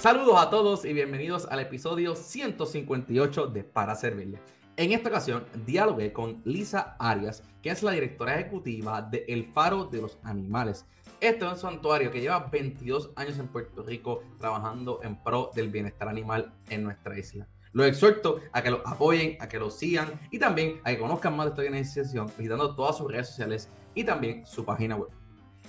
Saludos a todos y bienvenidos al episodio 158 de Para Servirle. En esta ocasión dialogué con Lisa Arias, que es la directora ejecutiva de El Faro de los Animales. Este es un santuario que lleva 22 años en Puerto Rico trabajando en pro del bienestar animal en nuestra isla. Los exhorto a que lo apoyen, a que lo sigan y también a que conozcan más de esta organización visitando todas sus redes sociales y también su página web.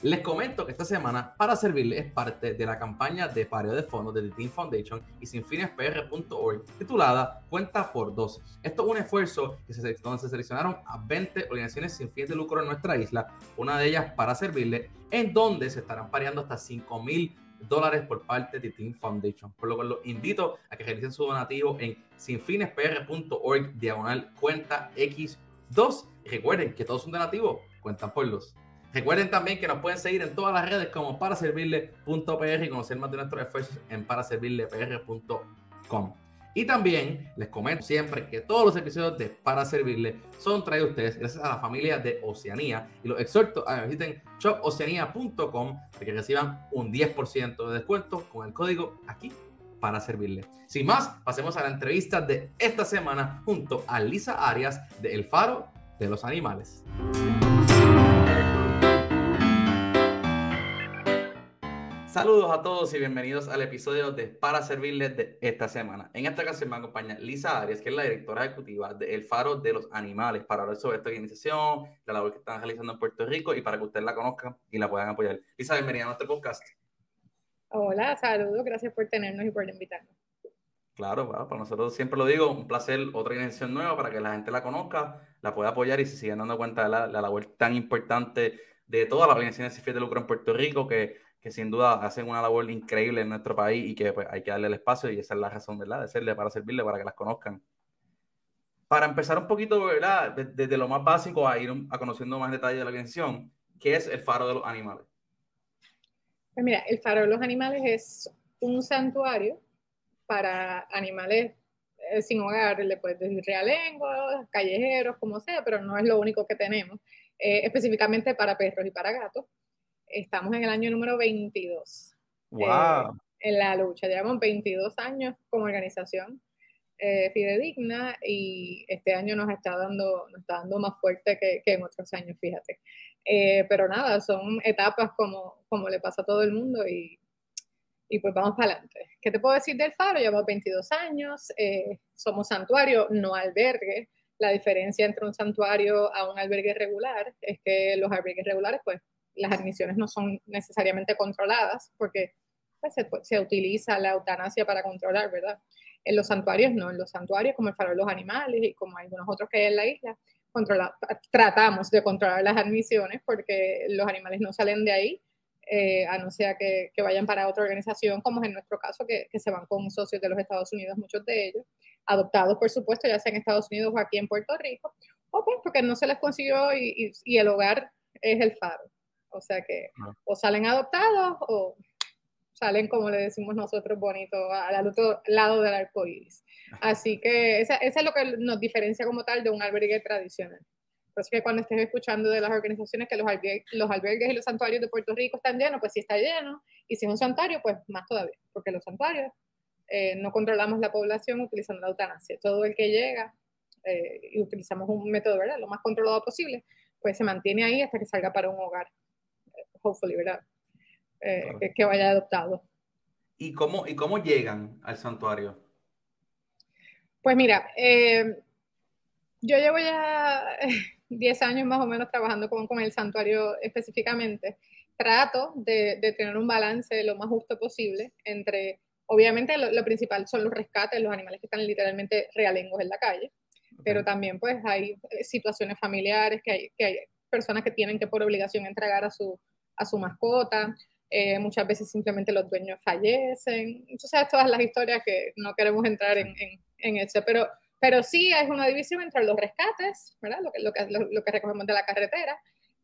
Les comento que esta semana para servirles es parte de la campaña de pareo de fondos de The Team Foundation y sinfinespr.org titulada Cuenta por 12. Esto es un esfuerzo se, donde se seleccionaron a 20 organizaciones sin fines de lucro en nuestra isla, una de ellas para servirle, en donde se estarán pareando hasta 5 mil dólares por parte de Team Foundation. Por lo cual los invito a que realicen su donativo en sinfinespr.org diagonal cuenta X2. Y recuerden que todos son donativos, cuentan por los. Recuerden también que nos pueden seguir en todas las redes como paraservirle.pr y conocer más de nuestros esfuerzos en paraservirlepr.com. Y también les comento siempre que todos los episodios de Para Servirle son traídos a ustedes gracias a la familia de Oceanía y los exhorto a que visiten shopoceanía.com para que reciban un 10% de descuento con el código aquí para servirle. Sin más, pasemos a la entrevista de esta semana junto a Lisa Arias de El Faro de los Animales. Saludos a todos y bienvenidos al episodio de Para Servirles de esta semana. En esta ocasión me acompaña Lisa Arias, que es la directora ejecutiva de El Faro de los Animales, para hablar sobre esta organización, la labor que están realizando en Puerto Rico y para que ustedes la conozcan y la puedan apoyar. Lisa, bienvenida a nuestro podcast. Hola, saludos, gracias por tenernos y por invitarnos. Claro, para nosotros siempre lo digo, un placer, otra organización nueva para que la gente la conozca, la pueda apoyar y se sigan dando cuenta de la, la labor tan importante de todas las organizaciones sin fines de lucro en Puerto Rico, que que sin duda hacen una labor increíble en nuestro país y que pues, hay que darle el espacio y esa es la razón, ¿verdad? De serle para servirle, para que las conozcan. Para empezar un poquito, ¿verdad? Desde, lo más básico a ir a conociendo más detalles de la organización, ¿qué es el Faro de los Animales? Pues mira, el Faro de los Animales es un santuario para animales eh, sin hogar, le puedes decir realengos, callejeros, como sea, pero no es lo único que tenemos, eh, específicamente para perros y para gatos estamos en el año número 22. ¡Wow! Eh, en la lucha. Llevamos 22 años como organización eh, fidedigna y este año nos está dando, nos está dando más fuerte que, que en otros años, fíjate. Eh, pero nada, son etapas como, como le pasa a todo el mundo y, y pues vamos para adelante. ¿Qué te puedo decir del Faro? Llevamos 22 años, somos santuario, no albergue. La diferencia entre un santuario a un albergue regular es que los albergues regulares pues las admisiones no son necesariamente controladas, porque pues, se, utiliza la eutanasia para controlar, ¿verdad? En los santuarios no, en los santuarios como el Faro de los Animales y como algunos otros que hay en la isla, controla, tratamos de controlar las admisiones porque los animales no salen de ahí, eh, a no ser que, vayan para otra organización, como es en nuestro caso, que, se van con socios de los Estados Unidos, muchos de ellos, adoptados, por supuesto, ya sea en Estados Unidos o aquí en Puerto Rico, o pues porque no se les consiguió y el hogar es el faro. O sea que o salen adoptados o salen, como le decimos nosotros, bonitos al otro lado del arco iris. Así que eso es lo que nos diferencia como tal de un albergue tradicional. Eso que cuando estés escuchando de las organizaciones que los albergues, los albergues y los santuarios de Puerto Rico están llenos, pues si está lleno. Y si es un santuario, pues más todavía, porque los santuarios eh, no controlamos la población utilizando la eutanasia. Todo el que llega eh, y utilizamos un método ¿verdad? lo más controlado posible, pues se mantiene ahí hasta que salga para un hogar hopefully, ¿verdad? Eh, que, vaya adoptado. ¿Y cómo, ¿Y cómo llegan al santuario? Pues mira, eh, yo llevo ya 10 años más o menos trabajando con, con el santuario específicamente. Trato de, de, tener un balance lo más justo posible entre, obviamente lo, principal son los rescates, los animales que están literalmente realengos en la calle, pero también pues hay eh, situaciones familiares que hay, que hay personas que tienen que por obligación entregar a su, a su mascota, eh, muchas veces simplemente los dueños fallecen, entonces todas las historias que no queremos entrar en, en, eso, pero, pero sí es una división entre los rescates, ¿verdad? Lo que, lo que, lo, que recogemos de la carretera,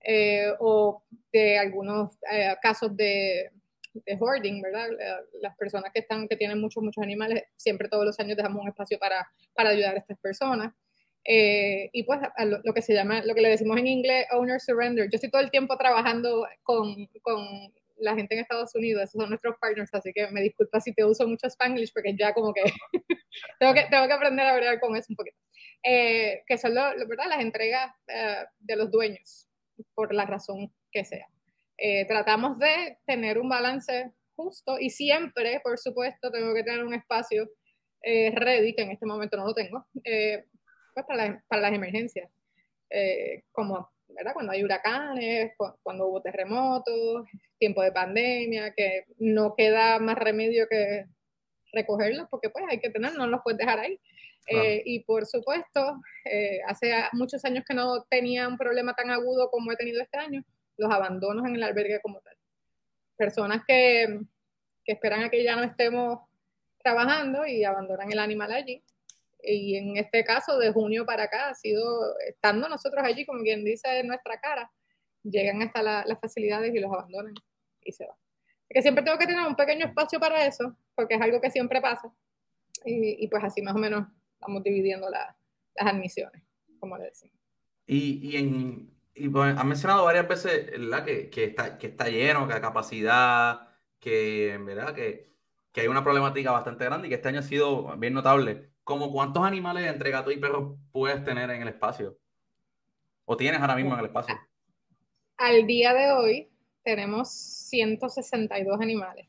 eh, o de algunos eh, casos de, de, hoarding, ¿verdad? Las personas que, están, que tienen muchos, muchos animales, siempre todos los años dejamos un espacio para, para ayudar a estas personas. Eh, y pues lo, que se llama, lo que le decimos en inglés, owner surrender. Yo estoy todo el tiempo trabajando con, con la gente en Estados Unidos, esos son nuestros partners, así que me disculpa si te uso mucho Spanglish porque ya como que tengo, que tengo que aprender a hablar con eso un poquito. Eh, que son lo, ¿verdad? las entregas eh, de los dueños, por la razón que sea. Eh, tratamos de tener un balance justo y siempre, por supuesto, tengo que tener un espacio ready, que en este momento no lo tengo, pues para, para, las emergencias, como ¿verdad? cuando hay huracanes, cuando hubo terremotos, tiempo de pandemia, que no queda más remedio que recogerlos, porque pues hay que tener, no los puedes dejar ahí. Eh, y por supuesto, eh, hace muchos años que no tenía un problema tan agudo como he tenido este año, los abandonos en el albergue como tal. Personas que, que esperan a que ya no estemos trabajando y abandonan el animal allí. Y en este caso, de junio para acá, ha sido, estando nosotros allí, como quien dice, en nuestra cara, llegan hasta las facilidades y los abandonan y se van. Que siempre tengo que tener un pequeño espacio para eso, porque es algo que siempre pasa. Y, y pues así más o menos estamos dividiendo las admisiones, como le decimos. Y, y, en, y pues, han mencionado varias veces Que, que, está, que está lleno, que hay capacidad, que, ¿verdad? Que, que hay una problemática bastante grande y que este año ha sido bien notable. ¿Cómo cuántos animales entre gato y perro puedes tener en el espacio? ¿O tienes ahora mismo en el espacio? Al día de hoy tenemos 162 animales.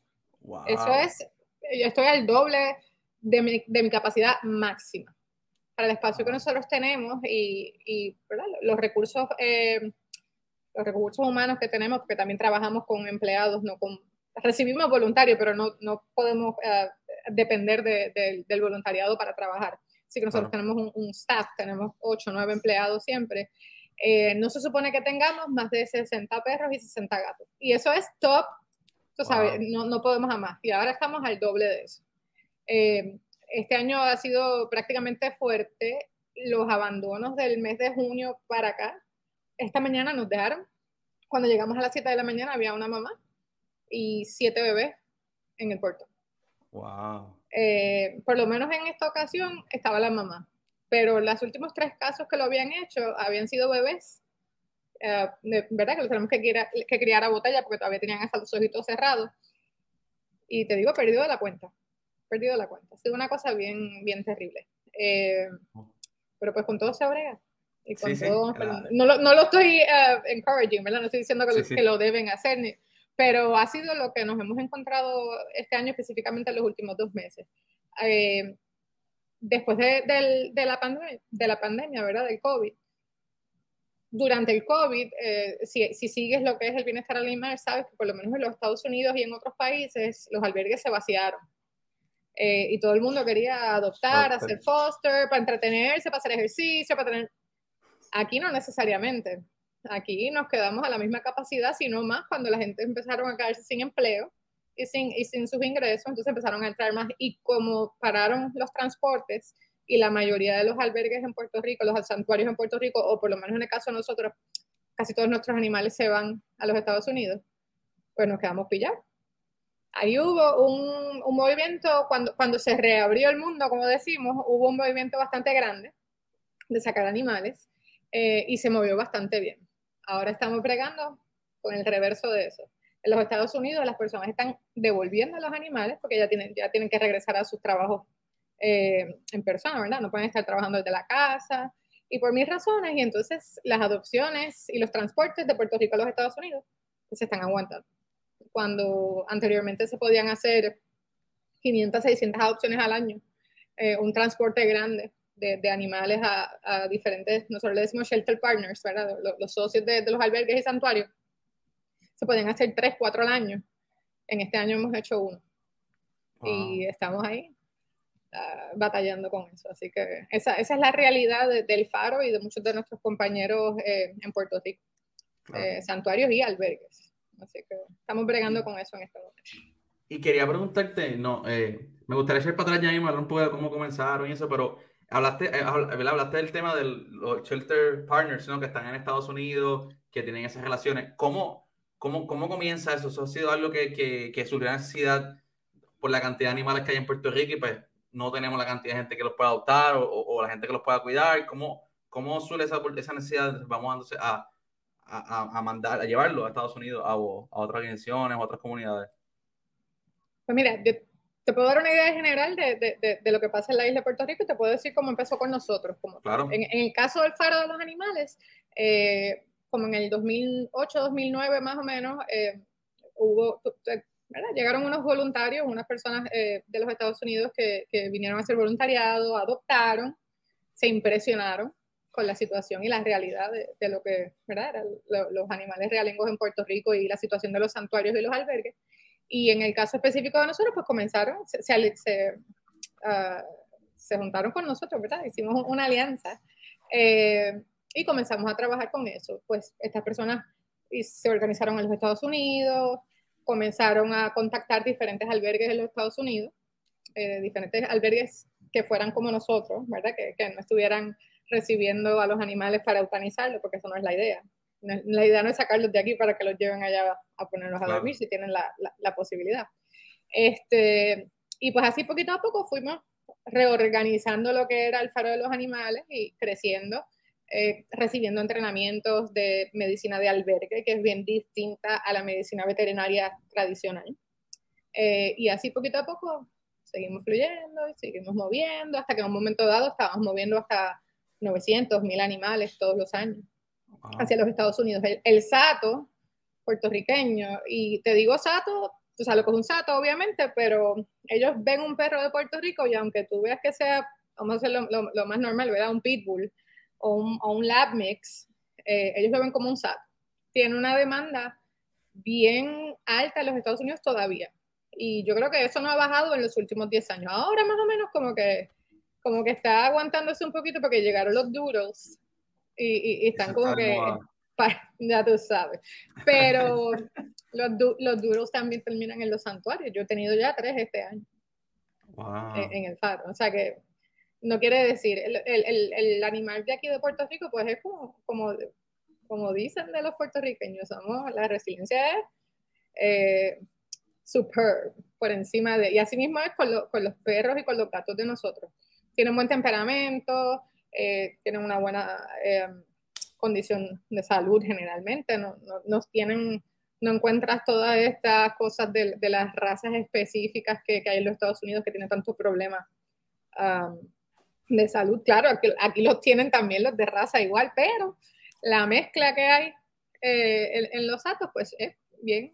Eso es, yo estoy al doble de mi, de mi capacidad máxima para el espacio que nosotros tenemos y, y los recursos eh, los recursos humanos que tenemos, porque también trabajamos con empleados, no con recibimos voluntarios, pero no, no podemos eh, depender de, del voluntariado para trabajar. Así que nosotros tenemos un, un, staff, tenemos 8 o 9 empleados siempre. Eh, no se supone que tengamos más de 60 perros y 60 gatos. Y eso es top, tú sabes, no, no podemos más. Y ahora estamos al doble de eso. Eh, este año ha sido prácticamente fuerte. Los abandonos del mes de junio para acá, esta mañana nos dejaron. Cuando llegamos a las 7 de la mañana había una mamá y siete bebés en el puerto. Wow. Eh, por lo menos en esta ocasión estaba la mamá, pero los últimos tres casos que lo habían hecho habían sido bebés, eh, ¿verdad? Que los tenemos que criar, que criar a botella porque todavía tenían hasta los ojitos cerrados. Y te digo, perdido la cuenta perdido la cuenta. Ha sido una cosa bien, bien terrible. Eh, pero pues con todo se abrega. Y con todo, no, lo, no, lo, estoy uh, encouraging, ¿verdad? No estoy diciendo que, que lo deben hacer, pero ha sido lo que nos hemos encontrado este año, específicamente en los últimos dos meses. Eh, después de, de, de, la pandemia, de la pandemia, ¿verdad? Del COVID. Durante el COVID, eh, si, si, sigues lo que es el bienestar animal, sabes que por lo menos en los Estados Unidos y en otros países los albergues se vaciaron. Eh, y todo el mundo quería adoptar, hacer foster, para entretenerse, para hacer ejercicio, para tener... Aquí no necesariamente. Aquí nos quedamos a la misma capacidad, sino más cuando la gente empezaron a quedarse sin empleo y sin, y sin sus ingresos, entonces empezaron a entrar más. Y como pararon los transportes y la mayoría de los albergues en Puerto Rico, los santuarios en Puerto Rico, o por lo menos en el caso de nosotros, casi todos nuestros animales se van a los Estados Unidos, pues nos quedamos pillados ahí hubo un, un, movimiento, cuando, cuando se reabrió el mundo, como decimos, hubo un movimiento bastante grande de sacar animales eh, y se movió bastante bien. Ahora estamos bregando con el reverso de eso. En los Estados Unidos las personas están devolviendo a los animales porque ya tienen, ya tienen que regresar a sus trabajos eh, en persona, ¿verdad? No pueden estar trabajando desde la casa y por mis razones y entonces las adopciones y los transportes de Puerto Rico a los Estados Unidos se están aguantando cuando anteriormente se podían hacer 500, 600 adopciones al año, eh, un transporte grande de, de animales a, a, diferentes, nosotros le decimos shelter partners, ¿verdad? Los, socios de, de, los albergues y santuarios, se podían hacer 3, 4 al año. En este año hemos hecho uno. Y estamos ahí uh, batallando con eso. Así que esa, esa es la realidad del Faro y de muchos de nuestros compañeros eh, en Puerto Rico. Eh, santuarios y albergues. Así que estamos bregando con eso en este momento. Y quería preguntarte, no, eh, me gustaría echar para atrás ya mismo, hablar un poco de cómo comenzaron y eso, pero hablaste, eh, hablaste del tema de los shelter partners, ¿no? Que están en Estados Unidos, que tienen esas relaciones. ¿Cómo, cómo, cómo comienza eso? ¿Eso ha sido algo que, que, que surgió necesidad por la cantidad de animales que hay en Puerto Rico y pues no tenemos la cantidad de gente que los pueda adoptar o, o la gente que los pueda cuidar? ¿Cómo, cómo suele esa, esa necesidad? Vamos a, a, mandar, a llevarlo a Estados Unidos, a, a otras organizaciones, a otras comunidades? Pues mira, yo te puedo dar una idea general de, de, de, lo que pasa en la isla de Puerto Rico y te puedo decir cómo empezó con nosotros. Como claro. en, en, el caso del Faro de los Animales, eh, como en el 2008, 2009 más o menos, eh, hubo, ¿verdad? llegaron unos voluntarios, unas personas eh, de los Estados Unidos que, que, vinieron a hacer voluntariado, adoptaron, se impresionaron con la situación y la realidad de, de lo que ¿verdad? eran los animales realengos en Puerto Rico y la situación de los santuarios y los albergues. Y en el caso específico de nosotros, pues comenzaron, se, se, uh, se juntaron con nosotros, ¿verdad? Hicimos una alianza eh, y comenzamos a trabajar con eso. Pues estas personas se organizaron en los Estados Unidos, comenzaron a contactar diferentes albergues en los Estados Unidos, eh, diferentes albergues que fueran como nosotros, ¿verdad? Que, que no estuvieran recibiendo a los animales para eutanizarlos, porque eso no es la idea. La idea no es sacarlos de aquí para que los lleven allá a ponerlos a dormir si tienen la, la, posibilidad. Este, y pues así poquito a poco fuimos reorganizando lo que era el faro de los animales y creciendo, eh, recibiendo entrenamientos de medicina de albergue, que es bien distinta a la medicina veterinaria tradicional. Eh, y así poquito a poco seguimos fluyendo y seguimos moviendo, hasta que en un momento dado estábamos moviendo hasta 900, 1000 animales todos los años hacia los Estados Unidos. El, sato puertorriqueño, y te digo sato, o sea, lo que es un sato, obviamente, pero ellos ven un perro de Puerto Rico y aunque tú veas que sea, vamos a hacer lo, más normal, ¿verdad? Un pitbull o un, un lab mix, eh, ellos lo ven como un sato. Tiene una demanda bien alta en los Estados Unidos todavía. Y yo creo que eso no ha bajado en los últimos 10 años. Ahora más o menos como que, como que está aguantándose un poquito porque llegaron los doodles y, están como que, ya tú sabes. Pero los, los duros también terminan en los santuarios. Yo he tenido ya tres este año en, el faro. O sea que no quiere decir, el, el, el, animal de aquí de Puerto Rico, pues es como, como, como dicen de los puertorriqueños, somos, la resiliencia es eh, superb, por encima de, y así mismo es con, con, los perros y con los gatos de nosotros. Tienen buen temperamento, eh, tienen una buena eh, condición de salud generalmente, no, no, tienen, no encuentras todas estas cosas de, las razas específicas que, hay en los Estados Unidos que tienen tantos problemas de salud. Claro, aquí, los tienen también los de raza igual, pero la mezcla que hay eh, en, en, los datos pues es bien,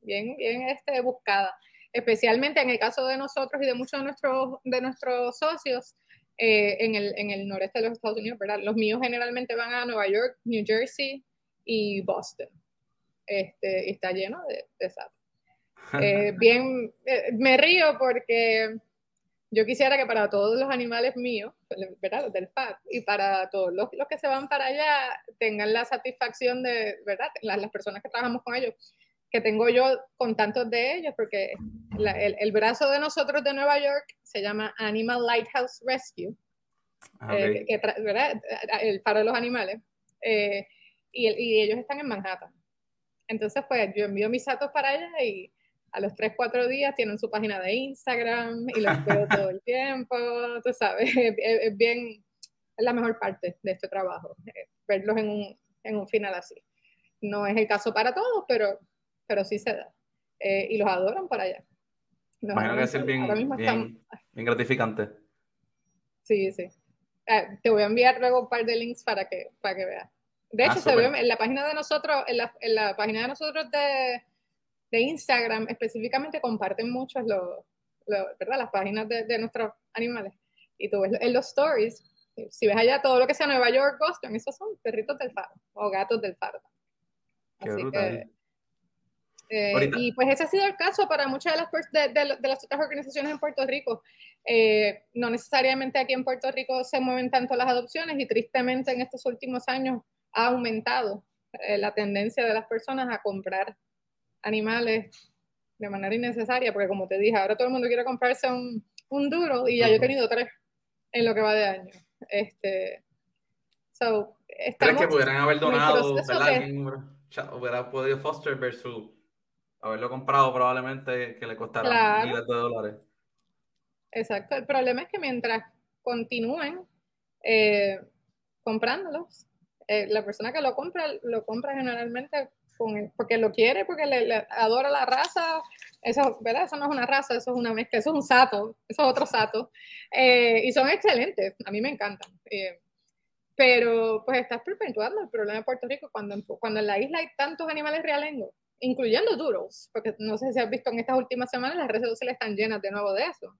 bien, bien este, buscada especialmente en el caso de nosotros y de muchos de nuestros, de nuestros socios, eh, en, el, en, el, noreste de los Estados Unidos, ¿verdad? Los míos generalmente van a Nueva York, New Jersey y Boston. Este, y está lleno de, de eh, bien, eh, me río porque yo quisiera que para todos los animales míos, ¿verdad? Los del FAP, y para todos los, los, que se van para allá, tengan la satisfacción de, ¿verdad? Las, las personas que trabajamos con ellos, que tengo yo con tantos de ellos, porque el, el, brazo de nosotros de Nueva York se llama Animal Lighthouse Rescue, ah, eh, que, ¿verdad? el de los animales, eh, y, y, ellos están en Manhattan. Entonces, pues yo envío mis datos para allá y a los 3, 4 días tienen su página de Instagram y los veo todo el tiempo, tú sabes, es, bien, es la mejor parte de este trabajo, eh, verlos en un, en un final así. No es el caso para todos, pero pero sí se da. Eh, y los adoran para allá. Imagino que es bien, bien, bien, gratificante. Sí, sí. Eh, te voy a enviar luego un par de links para que, para que veas. De hecho, ah, se ve en la página de nosotros, en la, en la página de nosotros de, de, Instagram, específicamente comparten muchos los, ¿verdad? las páginas de, de, nuestros animales. Y tú ves en los stories, si ves allá todo lo que sea Nueva York, Boston, esos son perritos del faro o gatos del faro. Así que eh, y pues ese ha sido el caso para muchas de las, de, las otras organizaciones en Puerto Rico. Eh, no necesariamente aquí en Puerto Rico se mueven tanto las adopciones y tristemente en estos últimos años ha aumentado eh, la tendencia de las personas a comprar animales de manera innecesaria, porque como te dije, ahora todo el mundo quiere comprarse un, un duro y ya yo he tenido tres en lo que va de año. Este, so, ¿Crees que pudieran haber donado, hubiera podido Foster versus haberlo comprado probablemente que le costará miles de dólares. Exacto, el problema es que mientras continúen eh, comprándolos, Eh, la persona que lo compra, lo compra generalmente con porque lo quiere, porque le, adora la raza. Eso, ¿verdad? Eso no es una raza, eso es una mezcla, eso es un sato, eso es otro sato. Eh, y son excelentes, a mí me encantan. Pero pues estás perpetuando el problema de Puerto Rico cuando, cuando en la isla hay tantos animales realengos, incluyendo doodles, porque no sé si has visto en estas últimas semanas las redes sociales están llenas de nuevo de eso.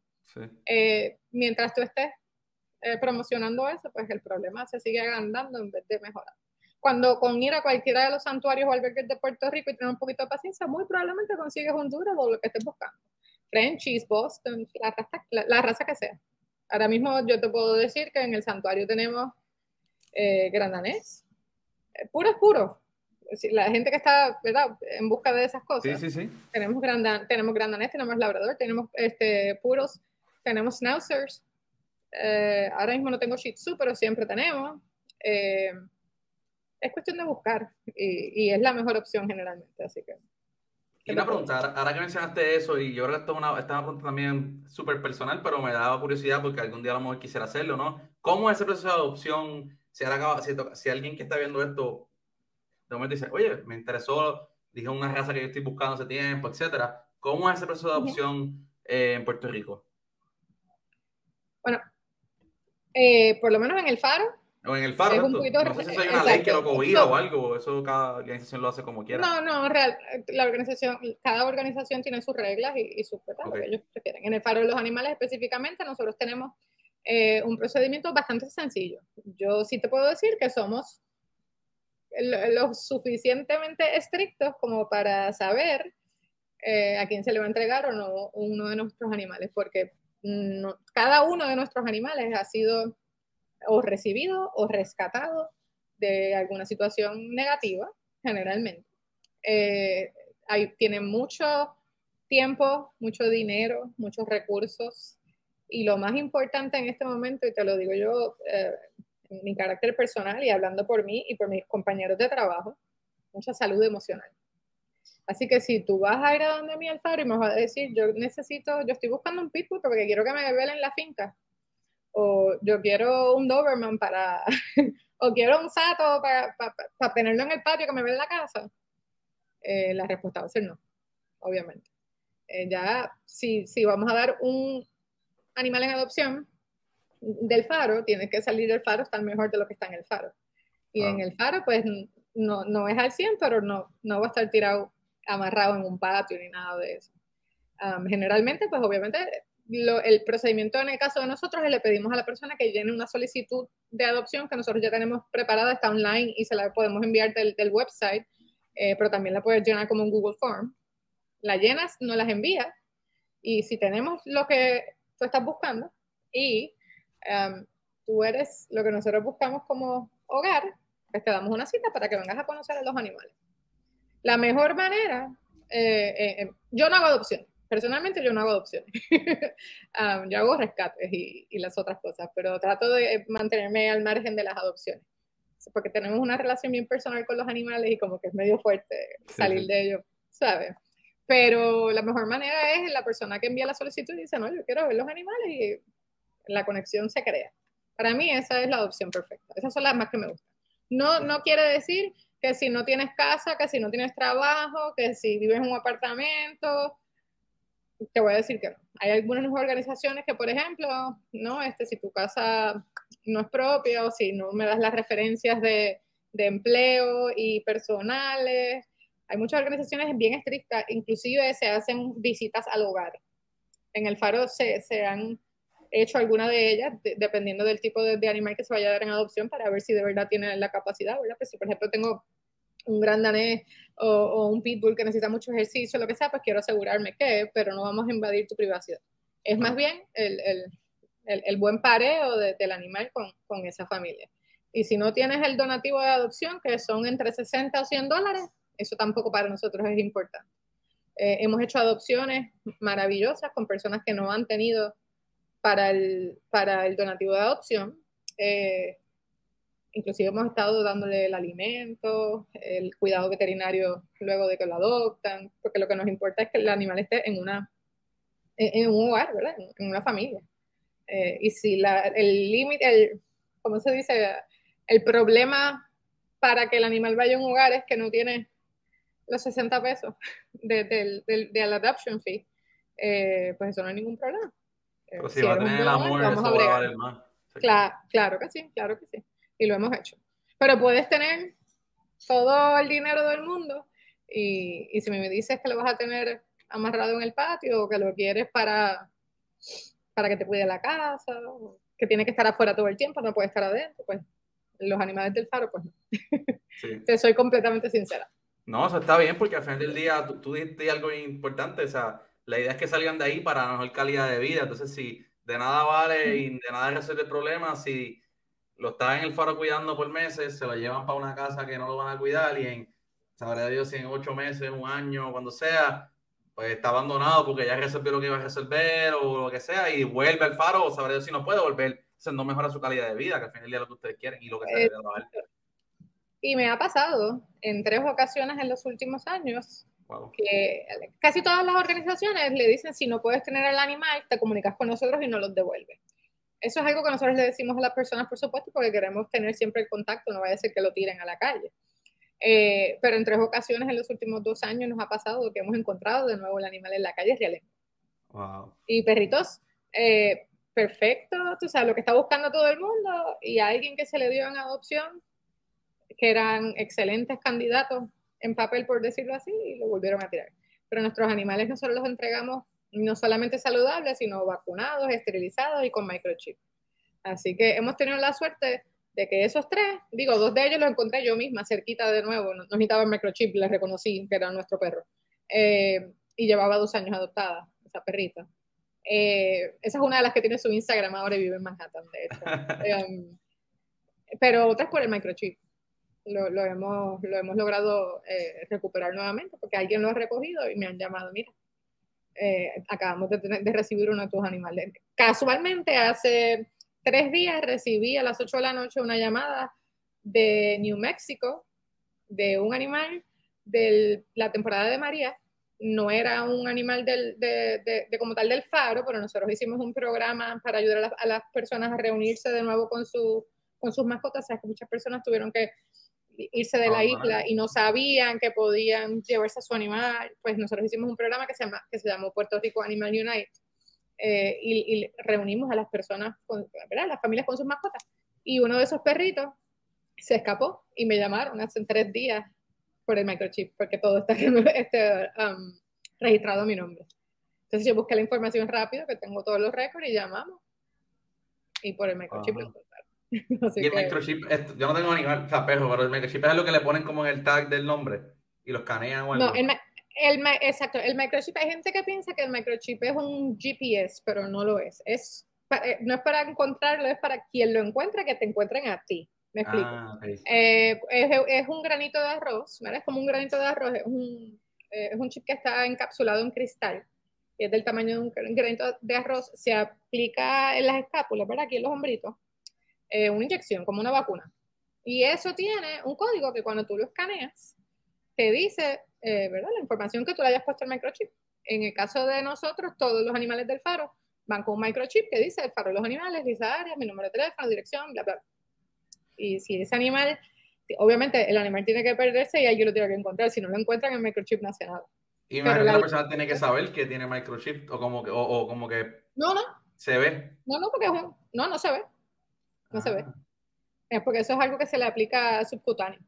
Eh, mientras tú estés eh, promocionando eso, pues el problema se sigue agrandando en vez de mejorar. Cuando con ir a cualquiera de los santuarios o albergues de Puerto Rico y tener un poquito de paciencia, muy probablemente consigues un duro o lo que estés buscando. Frenchies, Boston, la raza, la raza que sea. Ahora mismo yo te puedo decir que en el santuario tenemos eh, grandanés, eh, puro es puro. La gente que está ¿verdad? en busca de esas cosas. Sí, sí, sí. Tenemos, grandan, tenemos grandanés, tenemos labrador, tenemos este, puros, tenemos schnauzers. Eh, ahora mismo no tengo shih tzu, pero siempre tenemos. Eh, es cuestión de buscar y, y, es la mejor opción generalmente, así que. Y una pregunta, ahora que mencionaste eso, y yo que esto es una, esta pregunta también súper personal, pero me daba curiosidad porque algún día a lo mejor quisiera hacerlo, ¿no? ¿Cómo es ese proceso de adopción? si, ahora si, alguien que está viendo esto de momento dice, oye, me interesó, dije una raza que yo estoy buscando hace tiempo, etcétera, ¿cómo es ese proceso de adopción eh, en Puerto Rico? Bueno, eh, por lo menos en el Faro. O en el Faro, no sé si hay una ley que lo cobija o algo, eso cada organización lo hace como quiera. No, no, real, la organización, cada organización tiene sus reglas y, y sus lo que ellos prefieren. En el Faro de los Animales específicamente, nosotros tenemos eh, un procedimiento bastante sencillo. Yo sí te puedo decir que somos lo, suficientemente estrictos como para saber eh, a quién se le va a entregar o no uno de nuestros animales, porque cada uno de nuestros animales ha sido o recibido o rescatado de alguna situación negativa, generalmente. Eh, tienen mucho tiempo, mucho dinero, muchos recursos y lo más importante en este momento, y te lo digo yo eh, mi carácter personal y hablando por mí y por mis compañeros de trabajo, mucha salud emocional. Así que si tú vas a ir a donde mi Alfaro y me vas a decir, yo necesito, yo estoy buscando un pitbull porque quiero que me velen la finca, o yo quiero un Doberman para, o quiero un Sato para, para, tenerlo en el patio que me ve en la casa, eh, la respuesta va a ser no, obviamente. Eh, ya, si, si vamos a dar un, animal en adopción del faro, tiene que salir del faro, está mejor de lo que está en el faro. Y en ah. el faro, pues no, no es al 100, pero no, no va a estar tirado, amarrado en un patio ni nada de eso. generalmente, pues obviamente, el procedimiento en el caso de nosotros es le pedimos a la persona que llene una solicitud de adopción que nosotros ya tenemos preparada, está online y se la podemos enviar del, del website, eh, pero también la puedes llenar como un Google Form. La llenas, no las envías y si tenemos lo que tú estás buscando y um, tú eres lo que nosotros buscamos como hogar, pues te damos una cita para que vengas a conocer a los animales. La mejor manera, eh, eh, eh, yo no hago adopción, personalmente yo no hago adopciones, um, yo hago rescates y, y, las otras cosas, pero trato de mantenerme al margen de las adopciones, porque tenemos una relación bien personal con los animales y como que es medio fuerte salir de ellos, ¿sabes? Pero la mejor manera es la persona que envía la solicitud y dice, no, yo quiero ver los animales y la conexión se crea. Para mí esa es la adopción perfecta. Esas son las más que me gustan. No, no quiere decir que si no tienes casa, que si no tienes trabajo, que si vives en un apartamento, te voy a decir que no. Hay algunas organizaciones que, por ejemplo, no, este, si tu casa no es propia o si no me das las referencias de, de empleo y personales, hay muchas organizaciones bien estrictas, inclusive se hacen visitas al hogar. En el Faro se, se han hecho algunas de ellas, dependiendo del tipo de, animal que se vaya a dar en adopción, para ver si de verdad tiene la capacidad, ¿verdad? Pues si, por ejemplo, tengo un gran danés o, un pitbull que necesita mucho ejercicio, lo que sea, pues quiero asegurarme que, pero no vamos a invadir tu privacidad. Es más bien el, el, el, buen pareo del animal con, con esa familia. Y si no tienes el donativo de adopción, que son entre 60 o 100 dólares, eso tampoco para nosotros es importante. Eh, hemos hecho adopciones maravillosas con personas que no han tenido para el, para el donativo de adopción. Eh, inclusive hemos estado dándole el alimento, el cuidado veterinario luego de que lo adoptan, porque lo que nos importa es que el animal esté en, una, en, un hogar, ¿verdad? En, una familia. Eh, y si la, el límite, el, ¿cómo se dice? El problema para que el animal vaya a un hogar es que no tiene los 60 pesos de, la adoption fee, eh, pues eso no hay ningún problema. Pero eh, si, va a tener el amor, vamos a valer más. Claro, claro que sí, claro que sí. Y lo hemos hecho. Pero puedes tener todo el dinero del mundo y, y si me dices que lo vas a tener amarrado en el patio o que lo quieres para, para que te cuide la casa, que tiene que estar afuera todo el tiempo, no puede estar adentro, pues los animales del faro, pues Te soy completamente sincera. No, eso está bien porque al final del día tú, tú dijiste algo importante, o sea, la idea es que salgan de ahí para mejor calidad de vida, entonces si de nada vale y de nada resuelve el problema, si lo están en el faro cuidando por meses, se lo llevan para una casa que no lo van a cuidar y en, sabrá Dios si en ocho meses, un año, cuando sea, pues está abandonado porque ya resolvió lo que iba a resolver o lo que sea y vuelve al faro o sabrá Dios si no puede volver, se no mejora su calidad de vida, que al final del día es lo que ustedes quieren y lo que se debe trabajar. Y me ha pasado en tres ocasiones en los últimos años que casi todas las organizaciones le dicen si no puedes tener al animal, te comunicas con nosotros y no los devuelves. Eso es algo que nosotros le decimos a las personas, por supuesto, porque queremos tener siempre el contacto, no vaya a ser que lo tiren a la calle. Eh, pero en tres ocasiones en los últimos dos años nos ha pasado que hemos encontrado de nuevo el animal en la calle realmente. Wow. Y perritos, eh, perfecto, tú sabes, lo que está buscando todo el mundo y a alguien que se le dio en adopción, que eran excelentes candidatos en papel, por decirlo así, y lo volvieron a tirar. Pero nuestros animales nosotros los entregamos no solamente saludables, sino vacunados, esterilizados y con microchip. Así que hemos tenido la suerte de que esos tres, digo, dos de ellos los encontré yo misma, cerquita de nuevo, no, necesitaba el microchip, les reconocí que era nuestro perro. Eh, y llevaba dos años adoptada, esa perrita. Eh, esa es una de las que tiene su Instagram ahora y vive en Manhattan, de hecho. Em, pero otras por el microchip lo, hemos, lo hemos logrado eh, recuperar nuevamente porque alguien lo ha recogido y me han llamado, mira, eh, acabamos de, de, recibir uno de tus animales. Casualmente, hace tres días recibí a las 8 de la noche una llamada de New Mexico de un animal de la temporada de María. No era un animal del, de, de, como tal del faro, pero nosotros hicimos un programa para ayudar a, a las personas a reunirse de nuevo con, su, con sus mascotas. O sea, que muchas personas tuvieron que irse de la isla y no sabían que podían llevarse a su animal, pues nosotros hicimos un programa que se, llama, que se llamó Puerto Rico Animal Unite eh, y, reunimos a las personas, con, ¿verdad? las familias con sus mascotas. Y uno de esos perritos se escapó y me llamaron hace tres días por el microchip, porque todo está este, um, registrado a mi nombre. Entonces yo busqué la información rápido, que tengo todos los récords y llamamos. Y por el microchip y el microchip, yo no tengo animal, o pero el microchip es lo que le ponen como en el tag del nombre y lo escanean o algo. No, el, el, exacto, el microchip, hay gente que piensa que el microchip es un GPS, pero no lo es. es eh, no es para encontrarlo, es para quien lo encuentre, que te encuentren a ti. Me explico. Ah, eh, es, es, un granito de arroz, ¿verdad? Es como un granito de arroz, es un, eh, es un chip que está encapsulado en cristal, y es del tamaño de un granito de arroz, se aplica en las escápulas, ¿verdad? Aquí en los hombritos eh, una inyección, como una vacuna. Y eso tiene un código que cuando tú lo escaneas, te dice, eh, ¿verdad? La información que tú le hayas puesto al microchip. En el caso de nosotros, todos los animales del faro van con un microchip que dice el faro de los animales, Lisa Arias, mi número de teléfono, dirección, bla, bla. Y si ese animal, obviamente el animal tiene que perderse y ahí yo lo tengo que encontrar, si no lo encuentran en el microchip nacional. Y más la, persona tiene que saber que tiene microchip o como que, o, como que no, no. se ve. No, no, porque es un, no, no se ve no se ve. Ah. Es porque eso es algo que se le aplica subcutáneo.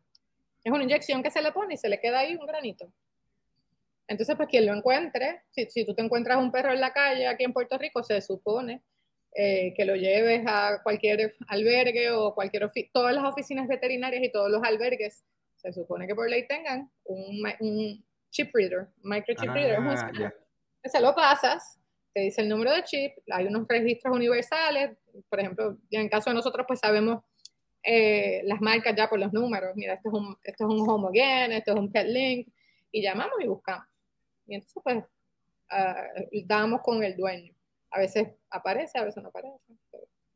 Es una inyección que se le pone y se le queda ahí un granito. Entonces, pues quien lo encuentre, si, si tú te encuentras un perro en la calle aquí en Puerto Rico, se supone eh, que lo lleves a cualquier albergue o cualquier todas las oficinas veterinarias y todos los albergues, se supone que por ley tengan un, un chip reader, microchip ah, reader. Se lo pasas, te dice el número de chip, hay unos registros universales, por ejemplo, en caso de nosotros, pues sabemos eh, las marcas ya por los números. Mira, esto es un, esto es un Home Again, esto es un Pet Link, y llamamos y buscamos. Y entonces, pues, uh, damos con el dueño. A veces aparece, a veces no aparece.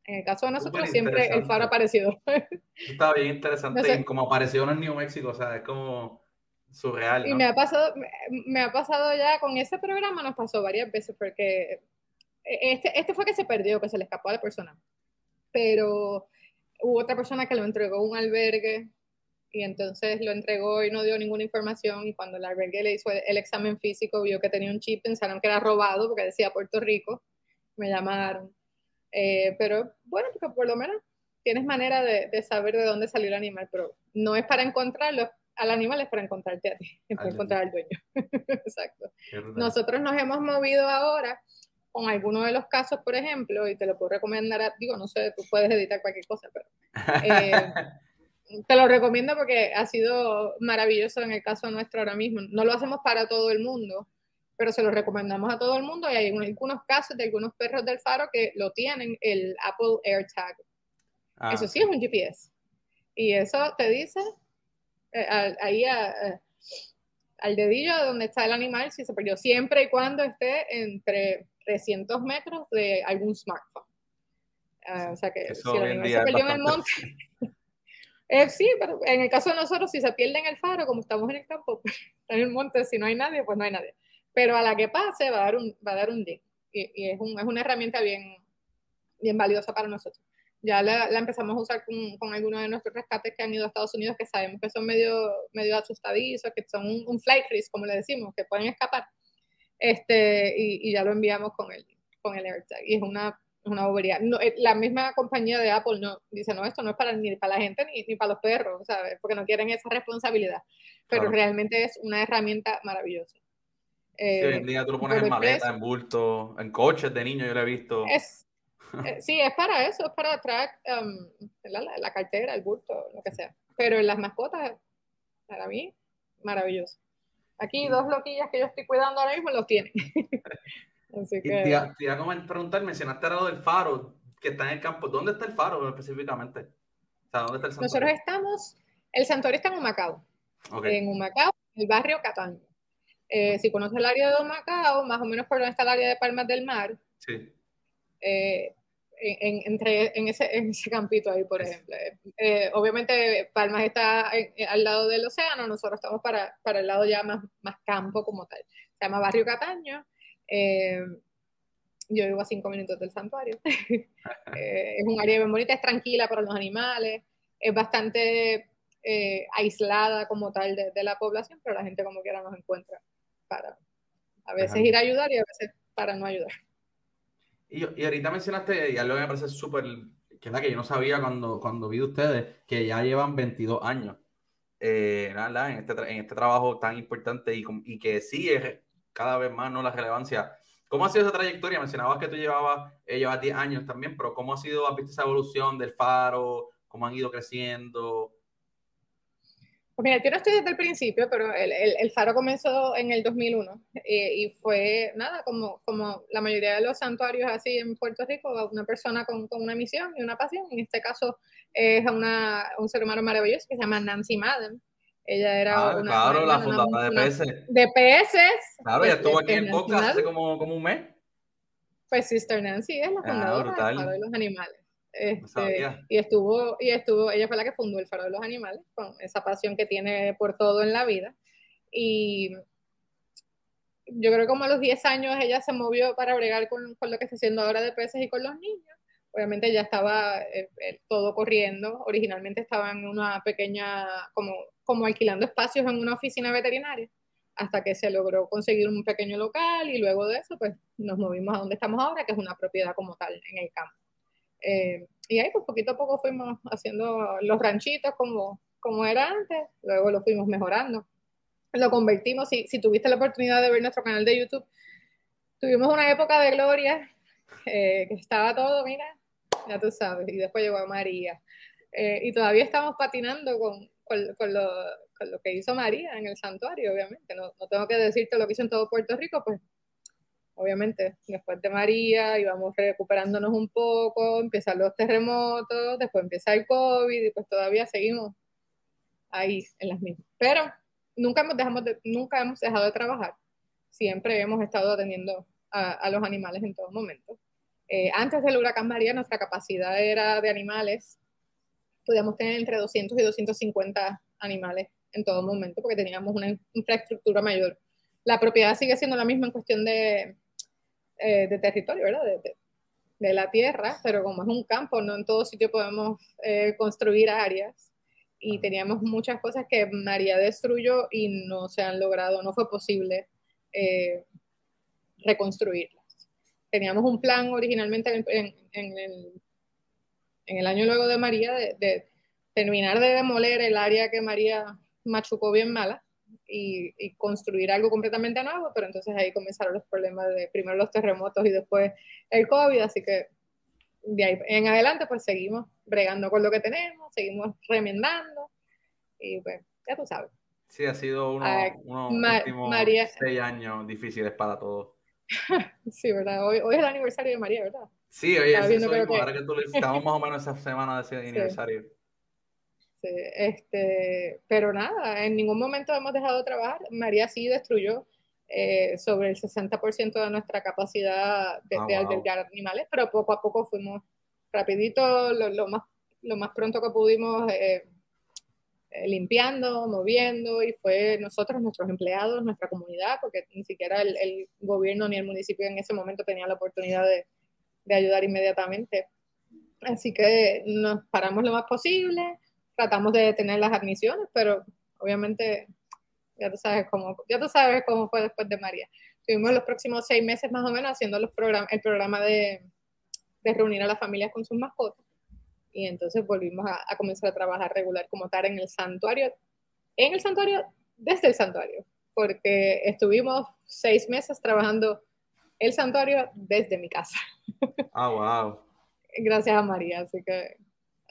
En el caso de nosotros, siempre el faro ha aparecido. Está bien interesante. como apareció en New México, o sea, es como surreal. Y me ha pasado, me, ha pasado ya con ese programa, nos pasó varias veces, porque este, este fue que se perdió, que se le escapó a la persona. Pero hubo otra persona que lo entregó a un albergue y entonces lo entregó y no dio ninguna información y cuando el albergue le hizo el, examen físico vio que tenía un chip, pensaron que era robado porque decía Puerto Rico, me llamaron. Eh, pero bueno, porque por lo menos tienes manera de, de, saber de dónde salió el animal, pero no es para encontrarlo al animal, es para encontrarte a ti, es para encontrar al dueño. Exacto. Nosotros nos hemos movido ahora con alguno de los casos, por ejemplo, y te lo puedo recomendar, digo, no sé, tú puedes editar cualquier cosa, pero... Eh, te lo recomiendo porque ha sido maravilloso en el caso nuestro ahora mismo. No lo hacemos para todo el mundo, pero se lo recomendamos a todo el mundo y hay algunos casos de algunos perros del faro que lo tienen, el Apple AirTag. Ah, eso sí es un GPS. Y eso te dice eh, ahí al dedillo de donde está el animal si se perdió, siempre y cuando esté entre 300 metros de algún smartphone. Ah, o sea que si el animal se perdió en el monte, Eh, sí, pero en el caso de nosotros, si se pierde en el faro, como estamos en el campo, pues, en el monte, si no hay nadie, pues no hay nadie. Pero a la que pase va a dar un, va a dar un ding. Y, es, un, es, una herramienta bien, bien valiosa para nosotros. Ya la, la empezamos a usar con, con, algunos de nuestros rescates que han ido a Estados Unidos, que sabemos que son medio, medio asustadizos, que son un, flight risk, como le decimos, que pueden escapar. Este, y, y ya lo enviamos con el, con el AirTag. Y es una una bobería. No, eh, la misma compañía de Apple no dice, no, esto no es para ni para la gente ni, ni para los perros, ¿sabes? Porque no quieren esa responsabilidad. Pero realmente es una herramienta maravillosa. Eh, hoy en día tú lo pones en maleta, en bulto, en coches de niños, yo lo he visto. Es, eh, sí, es para eso, es para traer um, la, la, cartera, el bulto, lo que sea. Pero en las mascotas, para mí, maravilloso. Aquí dos loquillas que yo estoy cuidando ahora mismo los tienen. Así que... te, iba, a preguntar, mencionaste algo del faro que está en el campo. ¿Dónde está el faro específicamente? O sea, ¿dónde está el santuario? Nosotros estamos, el santuario está en Humacao. En Humacao, el barrio Cataño. Eh, si conoces el área de Humacao, más o menos por donde está el área de Palmas del Mar. Sí. Eh, en, entre, en, ese, en ese campito ahí, por ejemplo. Eh, obviamente Palmas está al lado del océano, nosotros estamos para, para el lado ya más, más campo como tal. Se llama Barrio Cataño eh, yo vivo a cinco minutos del santuario. Eh, es un área bien bonita, es tranquila para los animales, es bastante eh, aislada como tal de, la población, pero la gente como quiera nos encuentra para a veces ir a ayudar y a veces para no ayudar. Y, y ahorita mencionaste, y algo que me parece súper, que es la que yo no sabía cuando, cuando vi de ustedes, que ya llevan 22 años en, este, en este trabajo tan importante y, y que es cada vez más, ¿no? La relevancia. ¿Cómo ha sido esa trayectoria? Mencionabas que tú llevabas, eh, llevas 10 años también, pero ¿cómo ha sido, has visto esa evolución del faro? ¿Cómo han ido creciendo? Pues mira, yo no estoy desde el principio, pero el, el, faro comenzó en el 2001 eh, y fue, nada, como, como la mayoría de los santuarios así en Puerto Rico, una persona con, con una misión y una pasión. En este caso es una, un ser humano maravilloso que se llama Nancy Madden, ella era ah, una. Claro, la fundadora de PS. De PS. Claro, ella estuvo aquí en podcast hace como, como, un mes. Pues Sister Nancy es la ah, fundadora del Faro de los Animales. Este, y estuvo, y estuvo, ella fue la que fundó el Faro de los Animales, con esa pasión que tiene por todo en la vida. Y yo creo que como a los 10 años ella se movió para bregar con, con lo que está haciendo ahora de peces y con los niños obviamente ya estaba eh, eh, todo corriendo. Originalmente estaba en una pequeña, como, como alquilando espacios en una oficina veterinaria, hasta que se logró conseguir un pequeño local y luego de eso, pues nos movimos a donde estamos ahora, que es una propiedad como tal en el campo. Eh, y ahí, pues poquito a poco fuimos haciendo los ranchitos como, como era antes, luego lo fuimos mejorando. Lo convertimos, si, si tuviste la oportunidad de ver nuestro canal de YouTube, tuvimos una época de gloria, que estaba todo, mira, ya tú sabes, y después llegó María. Eh, y todavía estamos patinando con, con, lo, con, lo, que hizo María en el santuario, obviamente. No, no, tengo que decirte lo que hizo en todo Puerto Rico, pues obviamente después de María íbamos recuperándonos un poco, empiezan los terremotos, después empieza el COVID y pues todavía seguimos ahí en las mismas. Pero nunca hemos, dejamos de, nunca hemos dejado de trabajar, siempre hemos estado atendiendo a, a los animales en todo momento. Eh, antes del huracán María, nuestra capacidad era de animales, podíamos tener entre 200 y 250 animales en todo momento porque teníamos una infraestructura mayor. La propiedad sigue siendo la misma en cuestión de, eh, de territorio, ¿verdad? De, de, la tierra, pero como es un campo, no en todo sitio podemos eh, construir áreas. y teníamos muchas cosas que María destruyó y no se han logrado, no fue posible eh, reconstruirlas. Teníamos un plan originalmente en, el, en, el, año luego de María de, terminar de demoler el área que María machucó bien mala y, construir algo completamente nuevo, pero entonces ahí comenzaron los problemas de primero los terremotos y después el COVID, así que de ahí en adelante pues seguimos bregando con lo que tenemos, seguimos remendando y pues ya tú sabes. Sí, ha sido uno, unos últimos seis años difíciles para todos. sí, ¿verdad? Hoy, hoy, es el aniversario de María, ¿verdad? Sí, hoy es eso que... ahora que tú le estamos más o menos esa semana de ese aniversario. Sí, este, pero nada, en ningún momento hemos dejado de trabajar. María sí destruyó eh, sobre el 60% de nuestra capacidad de, ah, albergar animales, pero poco a poco fuimos rapidito, lo, más, lo más pronto que pudimos, eh, eh, limpiando, moviendo, y fue nosotros, nuestros empleados, nuestra comunidad, porque ni siquiera el, gobierno ni el municipio en ese momento tenía la oportunidad de, de ayudar inmediatamente. Así que nos paramos lo más posible, tratamos de detener las admisiones, pero obviamente ya tú sabes cómo, ya tú sabes cómo fue después de María. Tuvimos los próximos seis meses más o menos haciendo los el programa de, de, reunir a las familias con sus mascotas. Y entonces volvimos a, comenzar a trabajar regular como tal en el santuario, en el santuario, desde el santuario, porque estuvimos seis meses trabajando el santuario desde mi casa. Ah, wow. Gracias a María, así que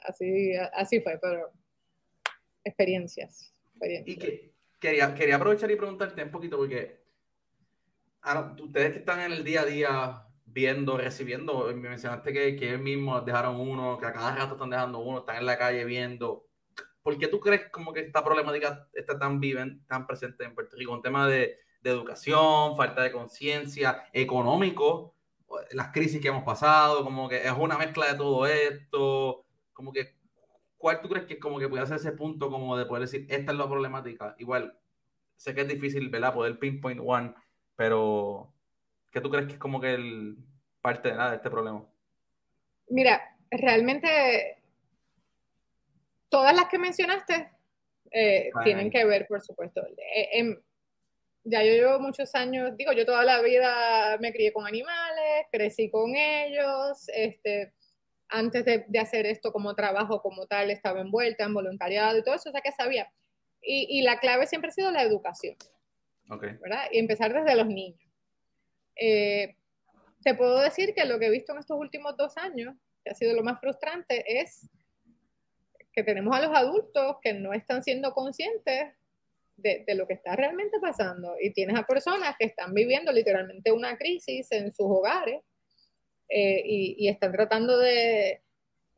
así, así fue, pero experiencias. experiencias. ¿Y qué, quería, aprovechar y preguntarte un poquito, porque ustedes que están en el día a día viendo, recibiendo, me mencionaste que, que ellos mismos dejaron uno, que a cada rato están dejando uno, están en la calle viendo. ¿Por qué tú crees como que esta problemática está tan viva, tan presente en Puerto Rico? Un tema de, de educación, falta de conciencia, económico, las crisis que hemos pasado, como que es una mezcla de todo esto, como que ¿cuál tú crees que como que puede ser ese punto como de poder decir, esta es la problemática? Igual, sé que es difícil, ¿verdad? Poder pinpoint one, pero ¿qué tú crees que es como que el parte de, nada de este problema? Mira, realmente todas las que mencionaste eh, tienen que ver, por supuesto. Eh, em, ya yo llevo muchos años, digo, yo toda la vida me crié con animales, crecí con ellos, este, antes de, hacer esto como trabajo como tal, estaba envuelta en voluntariado y todo eso, o sea que sabía. Y, la clave siempre ha sido la educación. ¿verdad? Y empezar desde los niños. Eh, te puedo decir que lo que he visto en estos últimos dos años, que ha sido lo más frustrante, es que tenemos a los adultos que no están siendo conscientes de, de, lo que está realmente pasando. Y tienes a personas que están viviendo literalmente una crisis en sus hogares eh, y, están tratando de,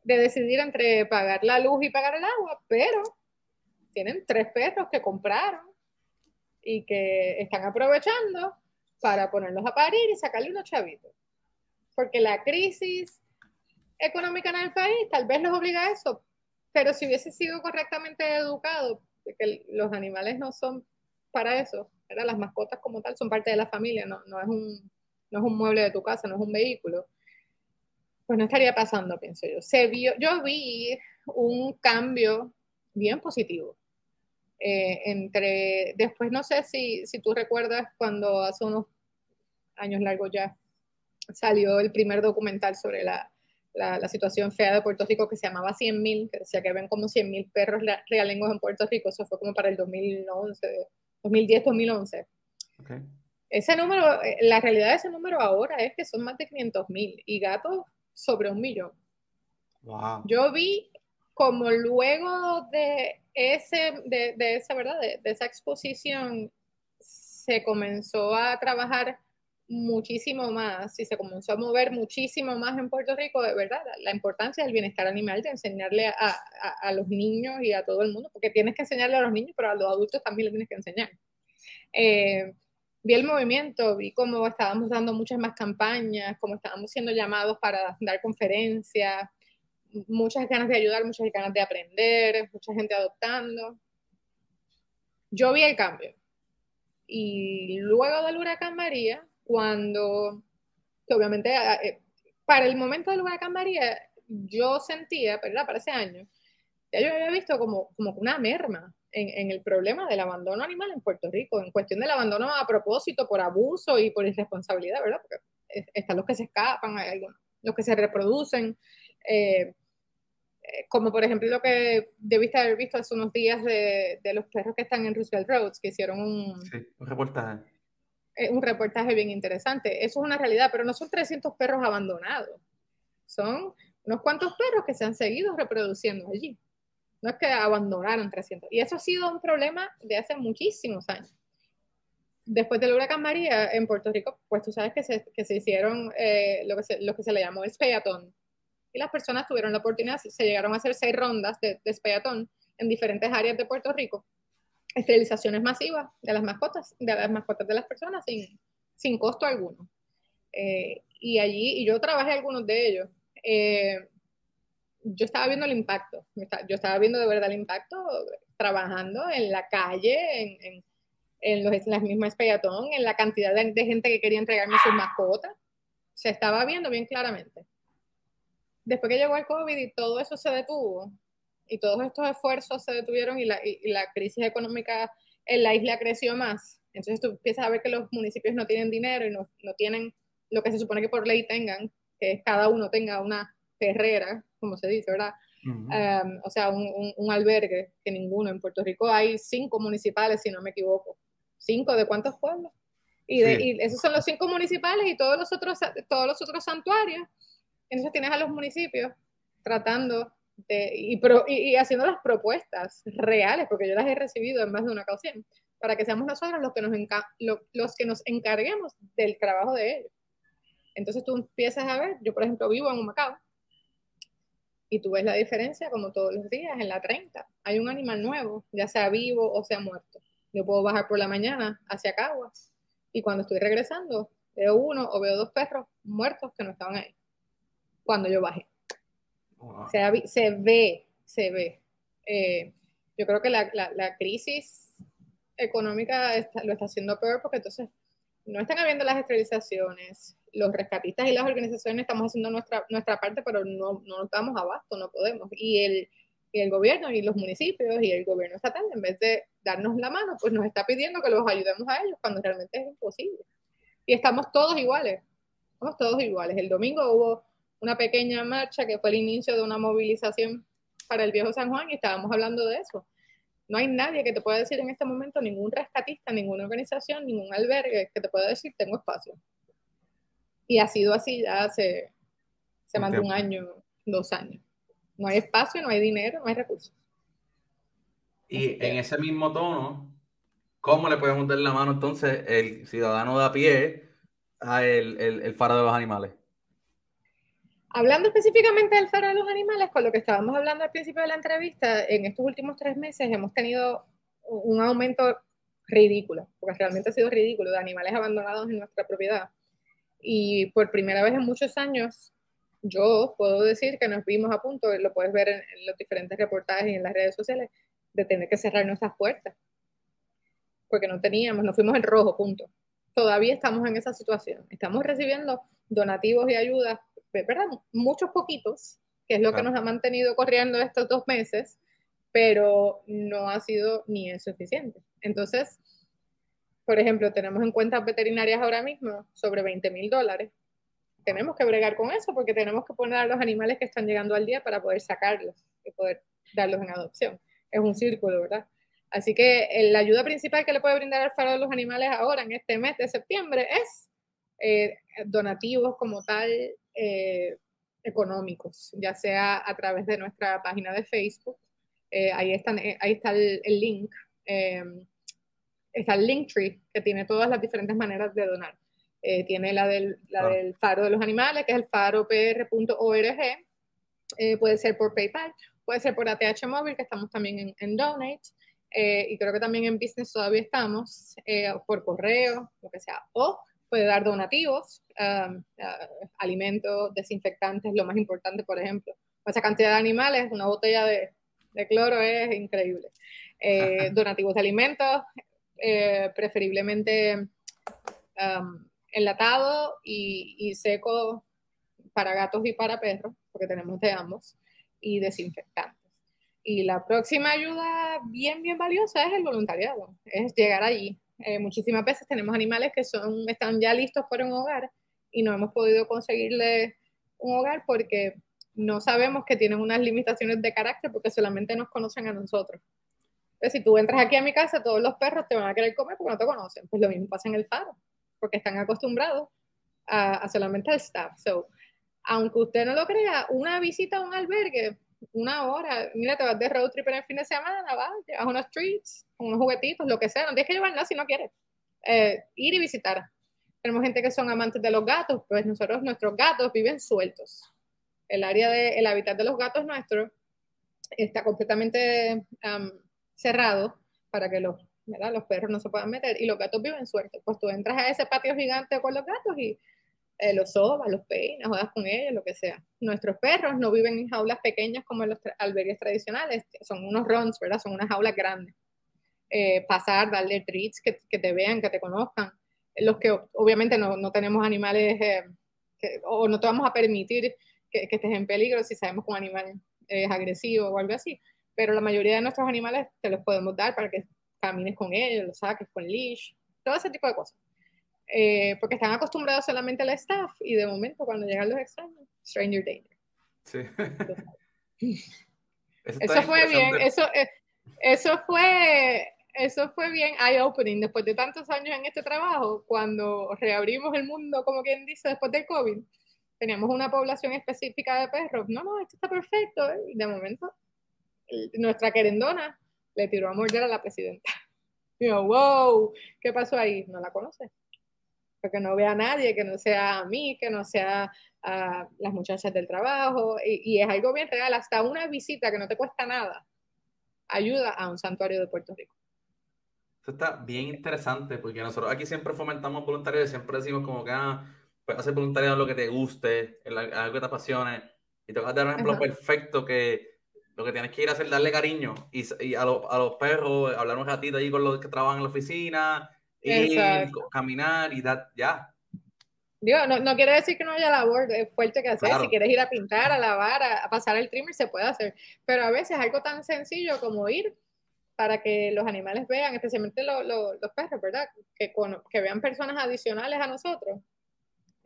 decidir entre pagar la luz y pagar el agua, pero tienen tres perros que compraron y que están aprovechando para ponerlos a parir y sacarle unos chavitos. Porque la crisis económica en el país tal vez los obliga a eso, pero si hubiese sido correctamente educado, que los animales no son para eso, las mascotas como tal son parte de la familia, no, no, es un, no es un mueble de tu casa, no es un vehículo pues no estaría pasando, pienso yo. Se vio, yo vi un cambio bien positivo. Eh, entre, después no sé si, si tú recuerdas cuando hace unos años largos ya salió el primer documental sobre la, la, situación fea de Puerto Rico que se llamaba 100.000, que decía que ven como 100.000 perros realengos en Puerto Rico, eso fue como para el 2011, 2010-2011. Ese número, eh, la realidad de ese número ahora es que son más de 500.000 y gatos sobre un millón. Yo vi como luego de ese, de, esa, ¿verdad? De, esa exposición se comenzó a trabajar muchísimo más y se comenzó a mover muchísimo más en Puerto Rico, de verdad, la importancia del bienestar animal, de enseñarle a, los niños y a todo el mundo, porque tienes que enseñarle a los niños, pero a los adultos también le tienes que enseñar. Eh, vi el movimiento, vi cómo estábamos dando muchas más campañas, cómo estábamos siendo llamados para dar conferencias, muchas ganas de ayudar, muchas ganas de aprender, mucha gente adoptando. Yo vi el cambio. Y luego del huracán María, cuando, obviamente, eh, para el momento del huracán María, yo sentía, ¿verdad? Para ese año, ya yo había visto como, como una merma en, el problema del abandono animal en Puerto Rico, en cuestión del abandono a propósito, por abuso y por irresponsabilidad, ¿verdad? Porque están los que se escapan, hay algunos, los que se reproducen. Eh, eh, como por ejemplo lo que debiste haber visto hace unos días de, de los perros que están en Roosevelt Roads, que hicieron un, sí, un reportaje. Eh, un reportaje bien interesante. Eso es una realidad, pero no son 300 perros abandonados. Son unos cuantos perros que se han seguido reproduciendo allí. No es que abandonaron 300. Y eso ha sido un problema de hace muchísimos años. Después del huracán María en Puerto Rico, pues tú sabes que se, que se hicieron eh, lo, que se, lo que se le llamó espeyatón. Y las personas tuvieron la oportunidad, se llegaron a hacer seis rondas de, de en diferentes áreas de Puerto Rico. Esterilizaciones masivas de las mascotas, de las mascotas de las personas sin, sin costo alguno. Eh, y allí, y yo trabajé algunos de ellos. Eh, yo estaba viendo el impacto, yo estaba viendo de verdad el impacto trabajando en la calle, en, en, en, los, las mismas peatón, en la cantidad de, gente que quería entregarme sus mascotas. Se estaba viendo bien claramente. Después que llegó el COVID y todo eso se detuvo, y todos estos esfuerzos se detuvieron y la, y la crisis económica en la isla creció más, entonces tú empiezas a ver que los municipios no tienen dinero y no, no tienen lo que se supone que por ley tengan, que cada uno tenga una perrera como se dice, ¿verdad? Uh -huh. um, o sea, un, un, un, albergue, que ninguno. En Puerto Rico hay cinco municipales, si no me equivoco. ¿Cinco de cuántos pueblos? Y, de, sí. y esos son los cinco municipales y todos los, otros, todos los otros santuarios. Entonces tienes a los municipios tratando de, y, pro, y, y, haciendo las propuestas reales, porque yo las he recibido en más de una ocasión, para que seamos nosotros los que nos, lo, los que nos encarguemos del trabajo de ellos. Entonces tú empiezas a ver, yo por ejemplo vivo en Humacao, y tú ves la diferencia como todos los días en la 30. Hay un animal nuevo, ya sea vivo o sea muerto. Yo puedo bajar por la mañana hacia Caguas y cuando estoy regresando veo uno o veo dos perros muertos que no estaban ahí cuando yo bajé. Wow. Se, se, ve, se ve. Eh, yo creo que la, la, la crisis económica está, lo está haciendo peor porque entonces no están habiendo las esterilizaciones, los rescatistas y las organizaciones estamos haciendo nuestra, nuestra parte, pero no, no nos damos abasto, no podemos. Y el, y el gobierno y los municipios y el gobierno estatal, en vez de darnos la mano, pues nos está pidiendo que los ayudemos a ellos cuando realmente es imposible. Y estamos todos iguales, estamos todos iguales. El domingo hubo una pequeña marcha que fue el inicio de una movilización para el viejo San Juan y estábamos hablando de eso. No hay nadie que te pueda decir en este momento, ningún rescatista, ninguna organización, ningún albergue que te pueda decir, tengo espacio. Y ha sido así ya hace, hace más de un año, dos años. No hay espacio, no hay dinero, no hay recursos. Y en ese mismo tono, ¿cómo le podemos dar la mano entonces el ciudadano de a pie a el, el, el faro de los animales? Hablando específicamente del faro de los animales, con lo que estábamos hablando al principio de la entrevista, en estos últimos tres meses hemos tenido un aumento ridículo, porque realmente ha sido ridículo, de animales abandonados en nuestra propiedad. Y por primera vez en muchos años, yo puedo decir que nos vimos a punto, lo puedes ver en, en los diferentes reportajes y en las redes sociales, de tener que cerrar nuestras puertas. Porque no teníamos, nos fuimos en rojo, punto. Todavía estamos en esa situación. Estamos recibiendo donativos y ayudas, ¿verdad? Muchos poquitos, que es lo claro. que nos ha mantenido corriendo estos dos meses, pero no ha sido ni es suficiente. Entonces, por ejemplo, tenemos en cuentas veterinarias ahora mismo sobre 20 mil dólares. Tenemos que bregar con eso porque tenemos que poner a los animales que están llegando al día para poder sacarlos y poder darlos en adopción. Es un círculo, ¿verdad? Así que la ayuda principal que le puede brindar al faro de los animales ahora, en este mes de septiembre, es eh, donativos como tal eh, económicos, ya sea a través de nuestra página de Facebook. Eh, ahí, están, ahí está el, el link está el Linktree, que tiene todas las diferentes maneras de donar. Eh, tiene la, del, la ah. del faro de los animales, que es el faropr.org. Eh, puede ser por PayPal, puede ser por ATH móvil, que estamos también en, en Donate. Eh, y creo que también en Business todavía estamos, eh, por correo, lo que sea. O puede dar donativos, um, uh, alimentos, desinfectantes, lo más importante, por ejemplo. Esa cantidad de animales, una botella de, de cloro es increíble. Eh, donativos de alimentos, eh, preferiblemente um, enlatado y, seco para gatos y para perros, porque tenemos de ambos, y desinfectantes. Y la próxima ayuda bien, bien valiosa es el voluntariado, es llegar allí. Eh, muchísimas veces tenemos animales que son, están ya listos para un hogar y no hemos podido conseguirle un hogar porque no sabemos que tienen unas limitaciones de carácter porque solamente nos conocen a nosotros. Entonces, si tú entras aquí a mi casa, todos los perros te van a querer comer porque no te conocen. Pues lo mismo pasa en el faro, porque están acostumbrados a, solamente al staff. So, aunque usted no lo crea, una visita a un albergue, una hora, mira, te vas de road trip en el fin de semana, vas, llevas unos treats, unos juguetitos, lo que sea, no tienes que llevar nada si no quieres. Eh, ir y visitar. Tenemos gente que son amantes de los gatos, pues nosotros, nuestros gatos viven sueltos el área del hábitat de los gatos nuestros está completamente cerrado para que los, los perros no se puedan meter y los gatos viven sueltos. Pues tú entras a ese patio gigante con los gatos y eh, los sobas, los peinas, juegas con ellos, lo que sea. Nuestros perros no viven en jaulas pequeñas como en los albergues tradicionales, son unos runs, ¿verdad? Son unas jaulas grandes. Eh, pasar, darle treats, que, que, te vean, que te conozcan. Los que obviamente no, no tenemos animales eh, o no te vamos a permitir que, estés en peligro si sabemos que un animal es agresivo o algo así. Pero la mayoría de nuestros animales te los podemos dar para que camines con ellos, los saques con leash, todo ese tipo de cosas. Eh, porque están acostumbrados solamente al staff y de momento cuando llegan los extraños, stranger danger. Sí. eso, fue bien, eso, eh, eso fue eso fue bien eye-opening después de tantos años en este trabajo, cuando reabrimos el mundo, como quien dice, después del COVID, teníamos una población específica de perros. No, no, esto está perfecto. ¿eh? Y de momento, nuestra querendona le tiró a morder a la presidenta. Y yo, wow, ¿qué pasó ahí? No la conoce. Porque no ve a nadie que no sea a mí, que no sea a las muchachas del trabajo. Y, y, es algo bien real. Hasta una visita que no te cuesta nada ayuda a un santuario de Puerto Rico. Eso está bien interesante porque nosotros aquí siempre fomentamos voluntarios y siempre decimos como que ah, pues, hacer voluntariado lo que te guste, algo que te apasione. Y te vas a dar un ejemplo perfecto que lo que tienes que ir a hacer es darle cariño y, y a, a, los perros, hablar un ratito ahí con los que trabajan en la oficina, y caminar y dar, ya. Digo, no, no, quiere decir que no haya labor fuerte que hacer. Si quieres ir a pintar, a lavar, a, pasar el trimmer, se puede hacer. Pero a veces algo tan sencillo como ir para que los animales vean, especialmente los perros, ¿verdad? Que, que vean personas adicionales a nosotros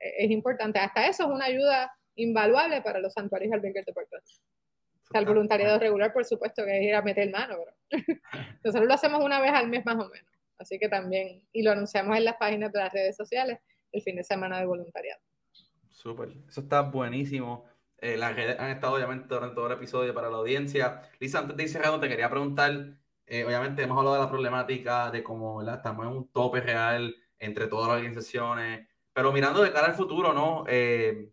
es importante. Hasta eso es una ayuda invaluable para los santuarios albergues de Puerto Rico. El voluntariado regular, por supuesto, que es ir a meter mano, pero nosotros lo hacemos una vez al mes más o menos. Así que también, y lo anunciamos en las páginas de las redes sociales, el fin de semana de voluntariado. Súper, eso está buenísimo. Eh, las redes han estado obviamente durante todo el episodio para la audiencia. Lisa, antes de ir cerrando, te quería preguntar, eh, obviamente hemos hablado de la problemática de cómo estamos en un tope real entre todas las organizaciones, pero mirando de cara al futuro, ¿no? Eh,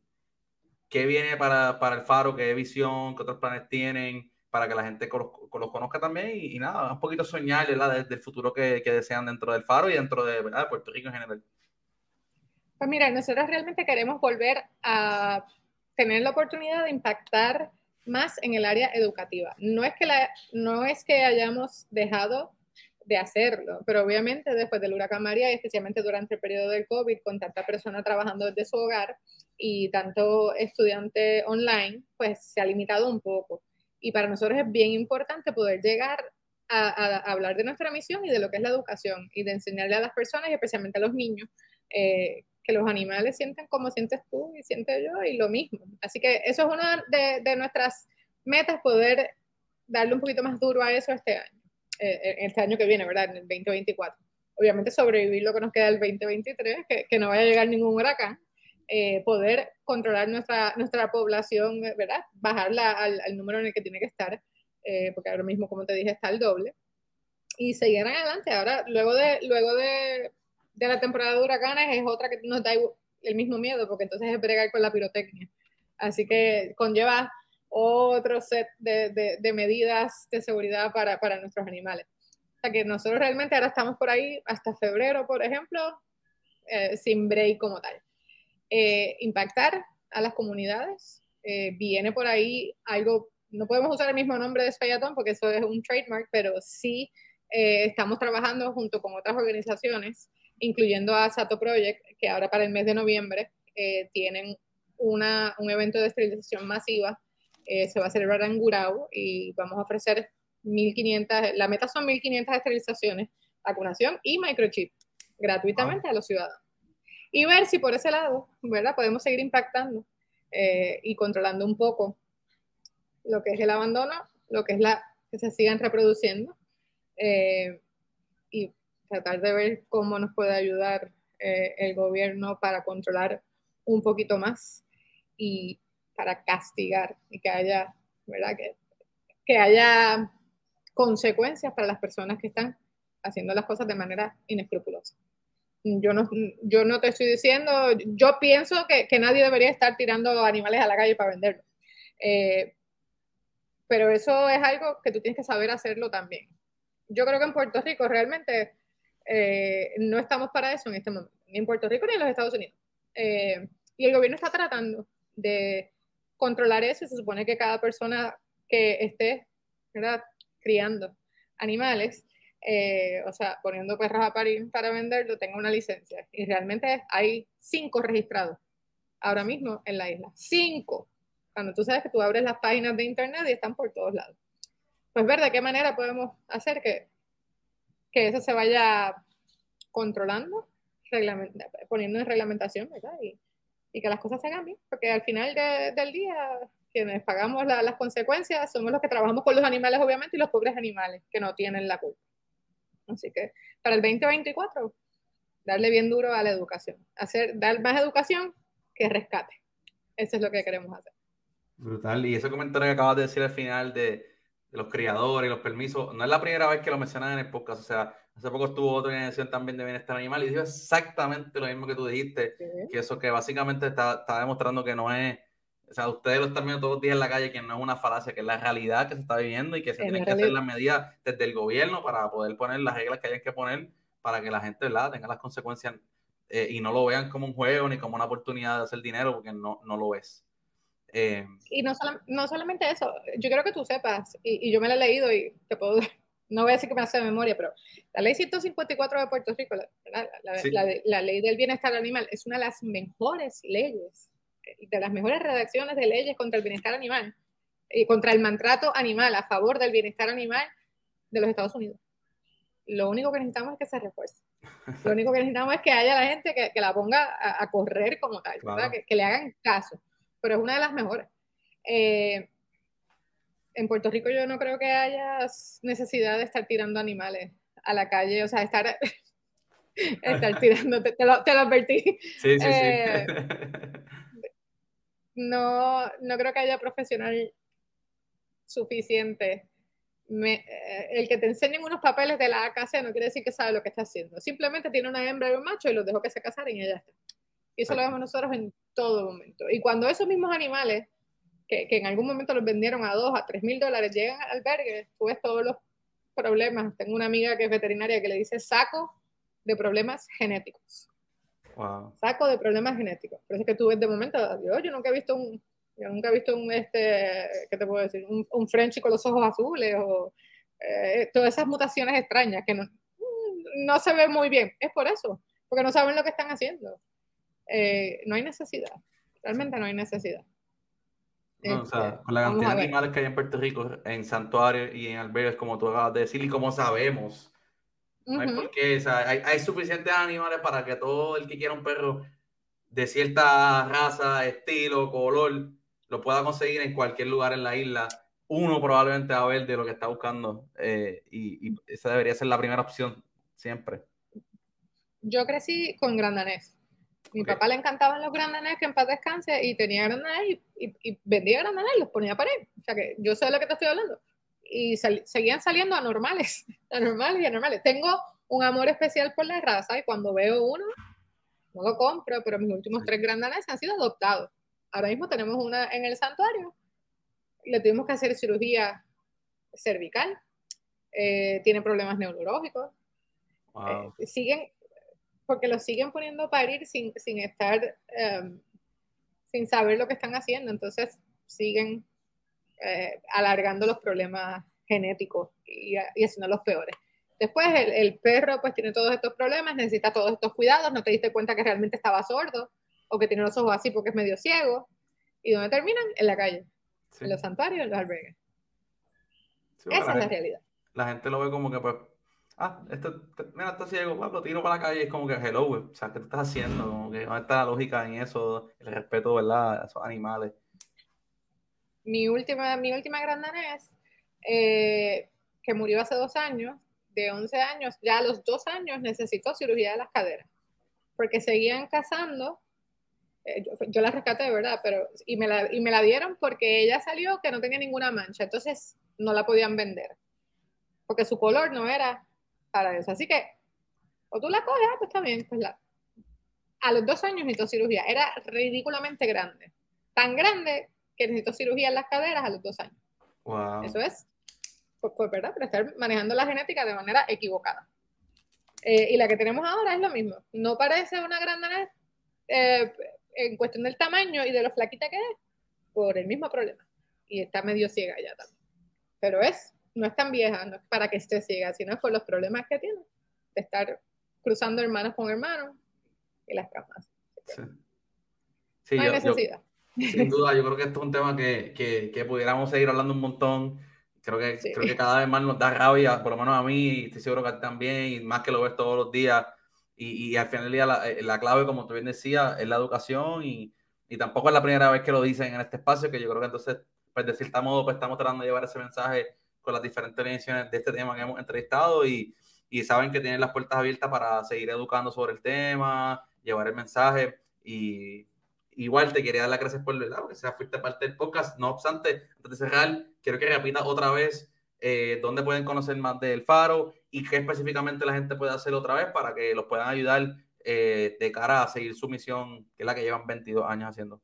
¿Qué viene para, para, el Faro? ¿Qué visión? ¿Qué otros planes tienen? Para que la gente los, conozca también y, nada, un poquito soñar ¿verdad? del futuro que, que, desean dentro del Faro y dentro de ¿verdad? Puerto Rico en general. Pues mira, nosotros realmente queremos volver a tener la oportunidad de impactar más en el área educativa. No es que, la, no es que hayamos dejado de hacerlo. Pero obviamente después del huracán María y especialmente durante el periodo del COVID, con tanta persona trabajando desde su hogar y tanto estudiante online, pues se ha limitado un poco. Y para nosotros es bien importante poder llegar a, hablar de nuestra misión y de lo que es la educación y de enseñarle a las personas y especialmente a los niños eh, que los animales sienten como sientes tú y siento yo y lo mismo. Así que eso es una de, nuestras metas, poder darle un poquito más duro a eso este año. Eh, este año que viene, ¿verdad? En el 2024. Obviamente sobrevivir lo que nos queda del 2023, que, que no vaya a llegar ningún huracán, eh, poder controlar nuestra, nuestra población, ¿verdad? Bajarla al, al, número en el que tiene que estar, eh, porque ahora mismo, como te dije, está el doble. Y seguir adelante. Ahora, luego de, luego de, de la temporada de huracanes, es otra que nos da el mismo miedo, porque entonces es bregar con la pirotecnia. Así que conlleva otro set de, de, medidas de seguridad para, para, nuestros animales. O sea que nosotros realmente ahora estamos por ahí hasta febrero, por ejemplo, eh, sin break como tal. Eh, impactar a las comunidades. Eh, viene por ahí algo, no podemos usar el mismo nombre de Spayatón porque eso es un trademark, pero sí estamos trabajando junto con otras organizaciones, incluyendo a Sato Project, que ahora para el mes de noviembre tienen una, un evento de esterilización masiva Eh, se va a celebrar en Gurao y vamos a ofrecer 1.500, la meta son 1.500 esterilizaciones, vacunación y microchip gratuitamente a los ciudadanos. Y ver si por ese lado, ¿verdad? Podemos seguir impactando eh, y controlando un poco lo que es el abandono, lo que es la que se sigan reproduciendo eh, y tratar de ver cómo nos puede ayudar eh, el gobierno para controlar un poquito más y para castigar y que haya, ¿verdad? Que, que haya consecuencias para las personas que están haciendo las cosas de manera inescrupulosa. Yo no, yo no te estoy diciendo, yo pienso que, que nadie debería estar tirando animales a la calle para venderlos. Eh, pero eso es algo que tú tienes que saber hacerlo también. Yo creo que en Puerto Rico realmente eh, no estamos para eso en este momento, ni en Puerto Rico ni en los Estados Unidos. Eh, y el gobierno está tratando de controlar eso y se supone que cada persona que esté criando animales eh, o sea, poniendo perros a parir para venderlo, tengo una licencia. Y realmente hay cinco registrados ahora mismo en la isla. Cinco. Cuando tú sabes que tú abres las páginas de internet y están por todos lados. Pues ver de qué manera podemos hacer que, que eso se vaya controlando, poniendo en reglamentación, y, que las cosas se hagan bien, porque al final del día quienes pagamos las consecuencias somos los que trabajamos con los animales, obviamente, y los pobres animales que no tienen la culpa. Así que para el 2024, darle bien duro a la educación. Hacer, dar más educación que rescate. Eso es lo que queremos hacer. Brutal. Y ese comentario que acabas de decir al final de, los criadores y los permisos, no es la primera vez que lo mencionan en el podcast. O sea, hace poco estuvo otra organización también de bienestar animal y dijo exactamente lo mismo que tú dijiste, que eso que básicamente está, está demostrando que no es o sea, ustedes lo están viendo todos los días en la calle, que no es una falacia, que es la realidad que se está viviendo y que se tienen que hacer las medidas desde el gobierno para poder poner las reglas que hayan que poner para que la gente ¿verdad? tenga las consecuencias eh, y no lo vean como un juego ni como una oportunidad de hacer dinero, porque no, no lo es. Eh, y no, no solamente eso, yo quiero que tú sepas, y, yo me la he leído y te puedo, no voy a decir que me hace de memoria, pero la ley 154 de Puerto Rico, la ley del bienestar animal, es una de las mejores leyes de las mejores redacciones de leyes contra el bienestar animal y contra el maltrato animal a favor del bienestar animal de los Estados Unidos. Lo único que necesitamos es que se refuerce. Lo único que necesitamos es que haya la gente que, la ponga a, correr como tal, que, le hagan caso. Pero es una de las mejores. Eh, en Puerto Rico yo no creo que haya necesidad de estar tirando animales a la calle, o sea, estar, estar tirando, te, lo, advertí. Sí, sí, sí. No, no creo que haya profesional suficiente. Eh, el que te enseñen unos papeles de la AKC no quiere decir que sabe lo que está haciendo. Simplemente tiene una hembra y un macho y los dejó que se casaran y ya está. Y eso lo vemos nosotros en todo momento. Y cuando esos mismos animales, que, que en algún momento los vendieron a dos, a tres mil dólares, llegan al albergue, tú ves todos los problemas. Tengo una amiga que es veterinaria que le dice saco de problemas genéticos. Saco de problemas genéticos. Pero es que tú ves de momento, yo, yo nunca he visto un, yo nunca he visto un, este, ¿qué te puedo decir? Un, un French con los ojos azules o eh, todas esas mutaciones extrañas que no, no se ve muy bien. Es por eso, porque no saben lo que están haciendo. Eh, no hay necesidad, realmente no hay necesidad. No, o sea, este, con la cantidad de animales que hay en Puerto Rico, en santuarios y en albergues, como tú acabas de decir, y como sabemos, no hay por qué, o sea, hay, hay, suficientes animales para que todo el que quiera un perro de cierta raza, estilo, color, lo pueda conseguir en cualquier lugar en la isla. Uno probablemente va a ver de lo que está buscando eh, y, esa debería ser la primera opción siempre. Yo crecí con grandanés. Mi papá le encantaban los grandanés, que en paz descanse, y tenía grandanés y, y, vendía grandanés, los ponía a parir. O sea que yo sé de lo que te estoy hablando y seguían saliendo anormales, anormales y anormales. Tengo un amor especial por la raza y cuando veo uno, no lo compro, pero mis últimos tres grandanes han sido adoptados. Ahora mismo tenemos una en el santuario, le tuvimos que hacer cirugía cervical, eh, tiene problemas neurológicos, eh, siguen, porque lo siguen poniendo a parir sin, sin estar, em, sin saber lo que están haciendo, entonces siguen eh, alargando los problemas genéticos y, y haciendo los peores. Después el, perro pues tiene todos estos problemas, necesita todos estos cuidados, no te diste cuenta que realmente estaba sordo o que tiene los ojos así porque es medio ciego. ¿Y dónde terminan? En la calle. en los santuarios, en los albergues. Esa es la realidad. La gente lo ve como que, pues, ah, esto, mira, está ciego, pues, lo tiro para la calle, es como que hello, o sea, ¿qué te estás haciendo? Como que no está la lógica en eso, el respeto, ¿verdad? A esos animales. Mi última, mi última gran danés, eh, que murió hace dos años, de 11 años, ya a los dos años necesitó cirugía de las caderas, porque seguían cazando. Eh, yo, la rescaté, ¿verdad? Pero, y me, la, y me la dieron porque ella salió que no tenía ninguna mancha, entonces no la podían vender, porque su color no era para eso. Así que, o tú la coges, ah, pues bien, pues la... A los dos años necesitó cirugía, era ridículamente grande, tan grande que necesitó cirugía en las caderas a los dos años. Eso es pues, pues, ¿verdad? Pero estar manejando la genética de manera equivocada. Eh, y la que tenemos ahora es lo mismo. No parece una gran danés eh, en cuestión del tamaño y de lo flaquita que es, por el mismo problema. Y está medio ciega ya también. Pero es, no es tan vieja, no es para que esté ciega, sino es por los problemas que tiene de estar cruzando hermanos con hermanos y las camas. Sí. no hay necesidad. Sin duda, yo creo que esto es un tema que, que, que pudiéramos seguir hablando un montón Creo que, creo que cada vez más nos da rabia, por lo menos a mí, estoy seguro que a ti también, y más que lo ves todos los días. Y, y al final del día la, eh, la, clave, como tú bien decías, es la educación y, y, tampoco es la primera vez que lo dicen en este espacio, que yo creo que entonces, pues de cierto modo, pues estamos tratando de llevar ese mensaje con las diferentes organizaciones de este tema que hemos entrevistado y, y saben que tienen las puertas abiertas para seguir educando sobre el tema, llevar el mensaje y igual te quería dar las gracias por verdad, porque sea fuiste parte del podcast. No obstante, antes de cerrar, quiero que repitas otra vez eh, dónde pueden conocer más del Faro y qué específicamente la gente puede hacer otra vez para que los puedan ayudar eh, de cara a seguir su misión, que es la que llevan 22 años haciendo.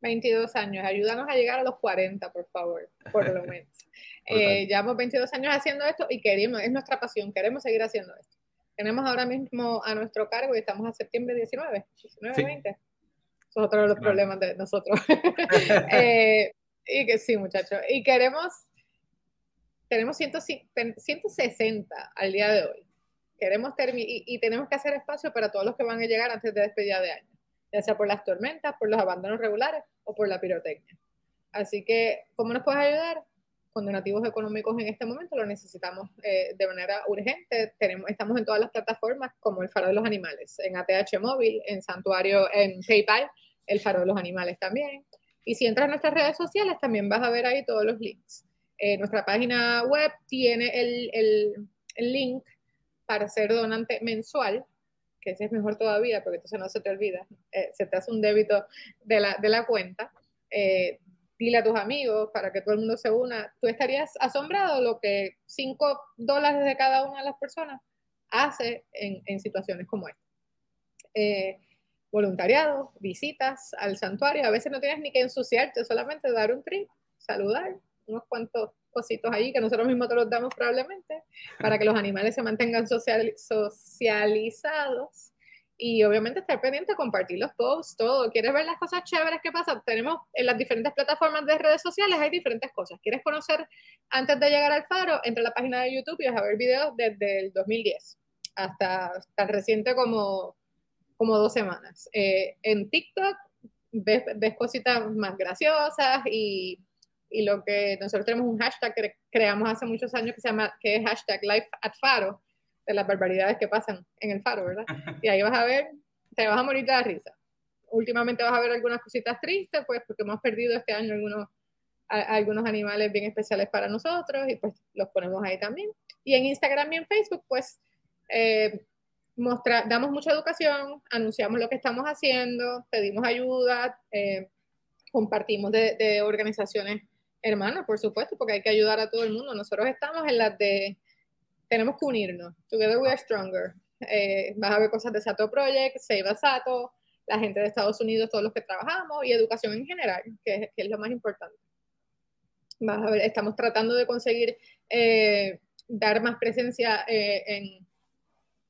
22 años, ayúdanos a llegar a los 40, por favor, por lo menos. eh, llevamos 22 años haciendo esto y queremos, es nuestra pasión, queremos seguir haciendo esto. Tenemos ahora mismo a nuestro cargo y estamos a septiembre 19, 19, 20 es otro de los problemas de nosotros. Eh, y que sí, muchachos. Y queremos, tenemos 160 al día de hoy. Queremos y, y, tenemos que hacer espacio para todos los que van a llegar antes de despedida de año, ya sea por las tormentas, por los abandonos regulares o por la pirotecnia. Así que, ¿cómo nos puedes ayudar? Con donativos económicos en este momento lo necesitamos eh, de manera urgente. Tenemos, estamos en todas las plataformas como el Faro de los Animales, en ATH Móvil, en Santuario, en PayPal el faro de los animales también. Y si entras a nuestras redes sociales, también vas a ver ahí todos los links. Eh, nuestra página web tiene el, el, link para ser donante mensual, que ese es mejor todavía, porque entonces no se te olvida, eh, se te hace un débito de la, de la cuenta. Eh, dile a tus amigos para que todo el mundo se una. Tú estarías asombrado lo que 5 dólares de cada una de las personas hace en, en situaciones como esta. Voluntariado, visitas al santuario. A veces no tienes ni que ensuciarte, solamente dar un trip, saludar, unos cuantos cositos ahí que nosotros mismos te los damos probablemente, para que los animales se mantengan socializados. Y obviamente estar pendiente, compartir los posts, todo. ¿Quieres ver las cosas chéveres que pasan? Tenemos en las diferentes plataformas de redes sociales, hay diferentes cosas. ¿Quieres conocer antes de llegar al faro? Entra a la página de YouTube y vas a ver videos desde el 2010 hasta tan reciente como como dos semanas. Eh, en TikTok ves, cositas más graciosas y, y, lo que nosotros tenemos un hashtag que creamos hace muchos años que se llama, que es hashtag Life at Faro, de las barbaridades que pasan en el faro, ¿verdad? Y ahí vas a ver, te vas a morir de la risa. Últimamente vas a ver algunas cositas tristes, pues porque hemos perdido este año algunos, algunos animales bien especiales para nosotros y pues los ponemos ahí también. Y en Instagram y en Facebook, pues eh, damos mucha educación, anunciamos lo que estamos haciendo, pedimos ayuda, eh, compartimos de, organizaciones hermanas, por supuesto, porque hay que ayudar a todo el mundo. Nosotros estamos en las de, tenemos que unirnos, Together We Are Stronger. Eh, vas a ver cosas de Sato Project, Save a Sato, la gente de Estados Unidos, todos los que trabajamos, y educación en general, que, es lo más importante. Vas a ver, estamos tratando de conseguir eh, dar más presencia en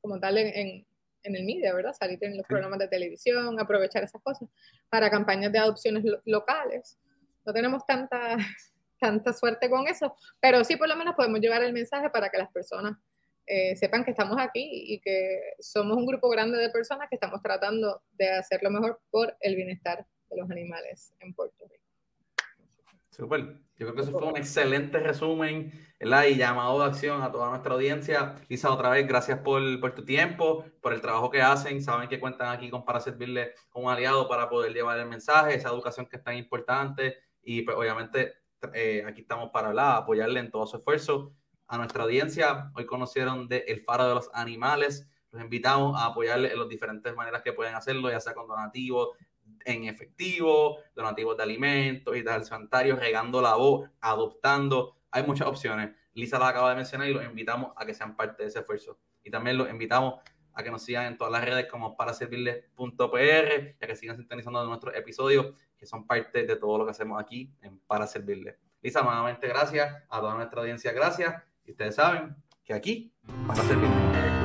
como tal en, en, el media, ¿verdad? Salir en los programas de televisión, aprovechar esas cosas para campañas de adopciones locales. No tenemos tanta, tanta suerte con eso, pero sí por lo menos podemos llevar el mensaje para que las personas eh, sepan que estamos aquí y que somos un grupo grande de personas que estamos tratando de hacer lo mejor por el bienestar de los animales en Puerto Rico. Super. Yo creo que eso fue un excelente resumen ¿verdad? y llamado de acción a toda nuestra audiencia. Lisa, otra vez, gracias por, por, tu tiempo, por el trabajo que hacen. Saben que cuentan aquí con, para servirle como aliado para poder llevar el mensaje, esa educación que es tan importante. Y pues, obviamente eh, aquí estamos para hablar, apoyarle en todo su esfuerzo. A nuestra audiencia, hoy conocieron de El Faro de los Animales. Los invitamos a apoyarle en las diferentes maneras que pueden hacerlo, ya sea con donativos, en efectivo, donativos de alimentos y tal, sanitarios, regando la voz, adoptando. Hay muchas opciones. Lisa la acaba de mencionar y los invitamos a que sean parte de ese esfuerzo. Y también los invitamos a que nos sigan en todas las redes como para servirles.pr y a que sigan sintonizando nuestros episodios que son parte de todo lo que hacemos aquí en Para Servirles. Lisa, nuevamente gracias a toda nuestra audiencia, gracias. Y ustedes saben que aquí, para servirles.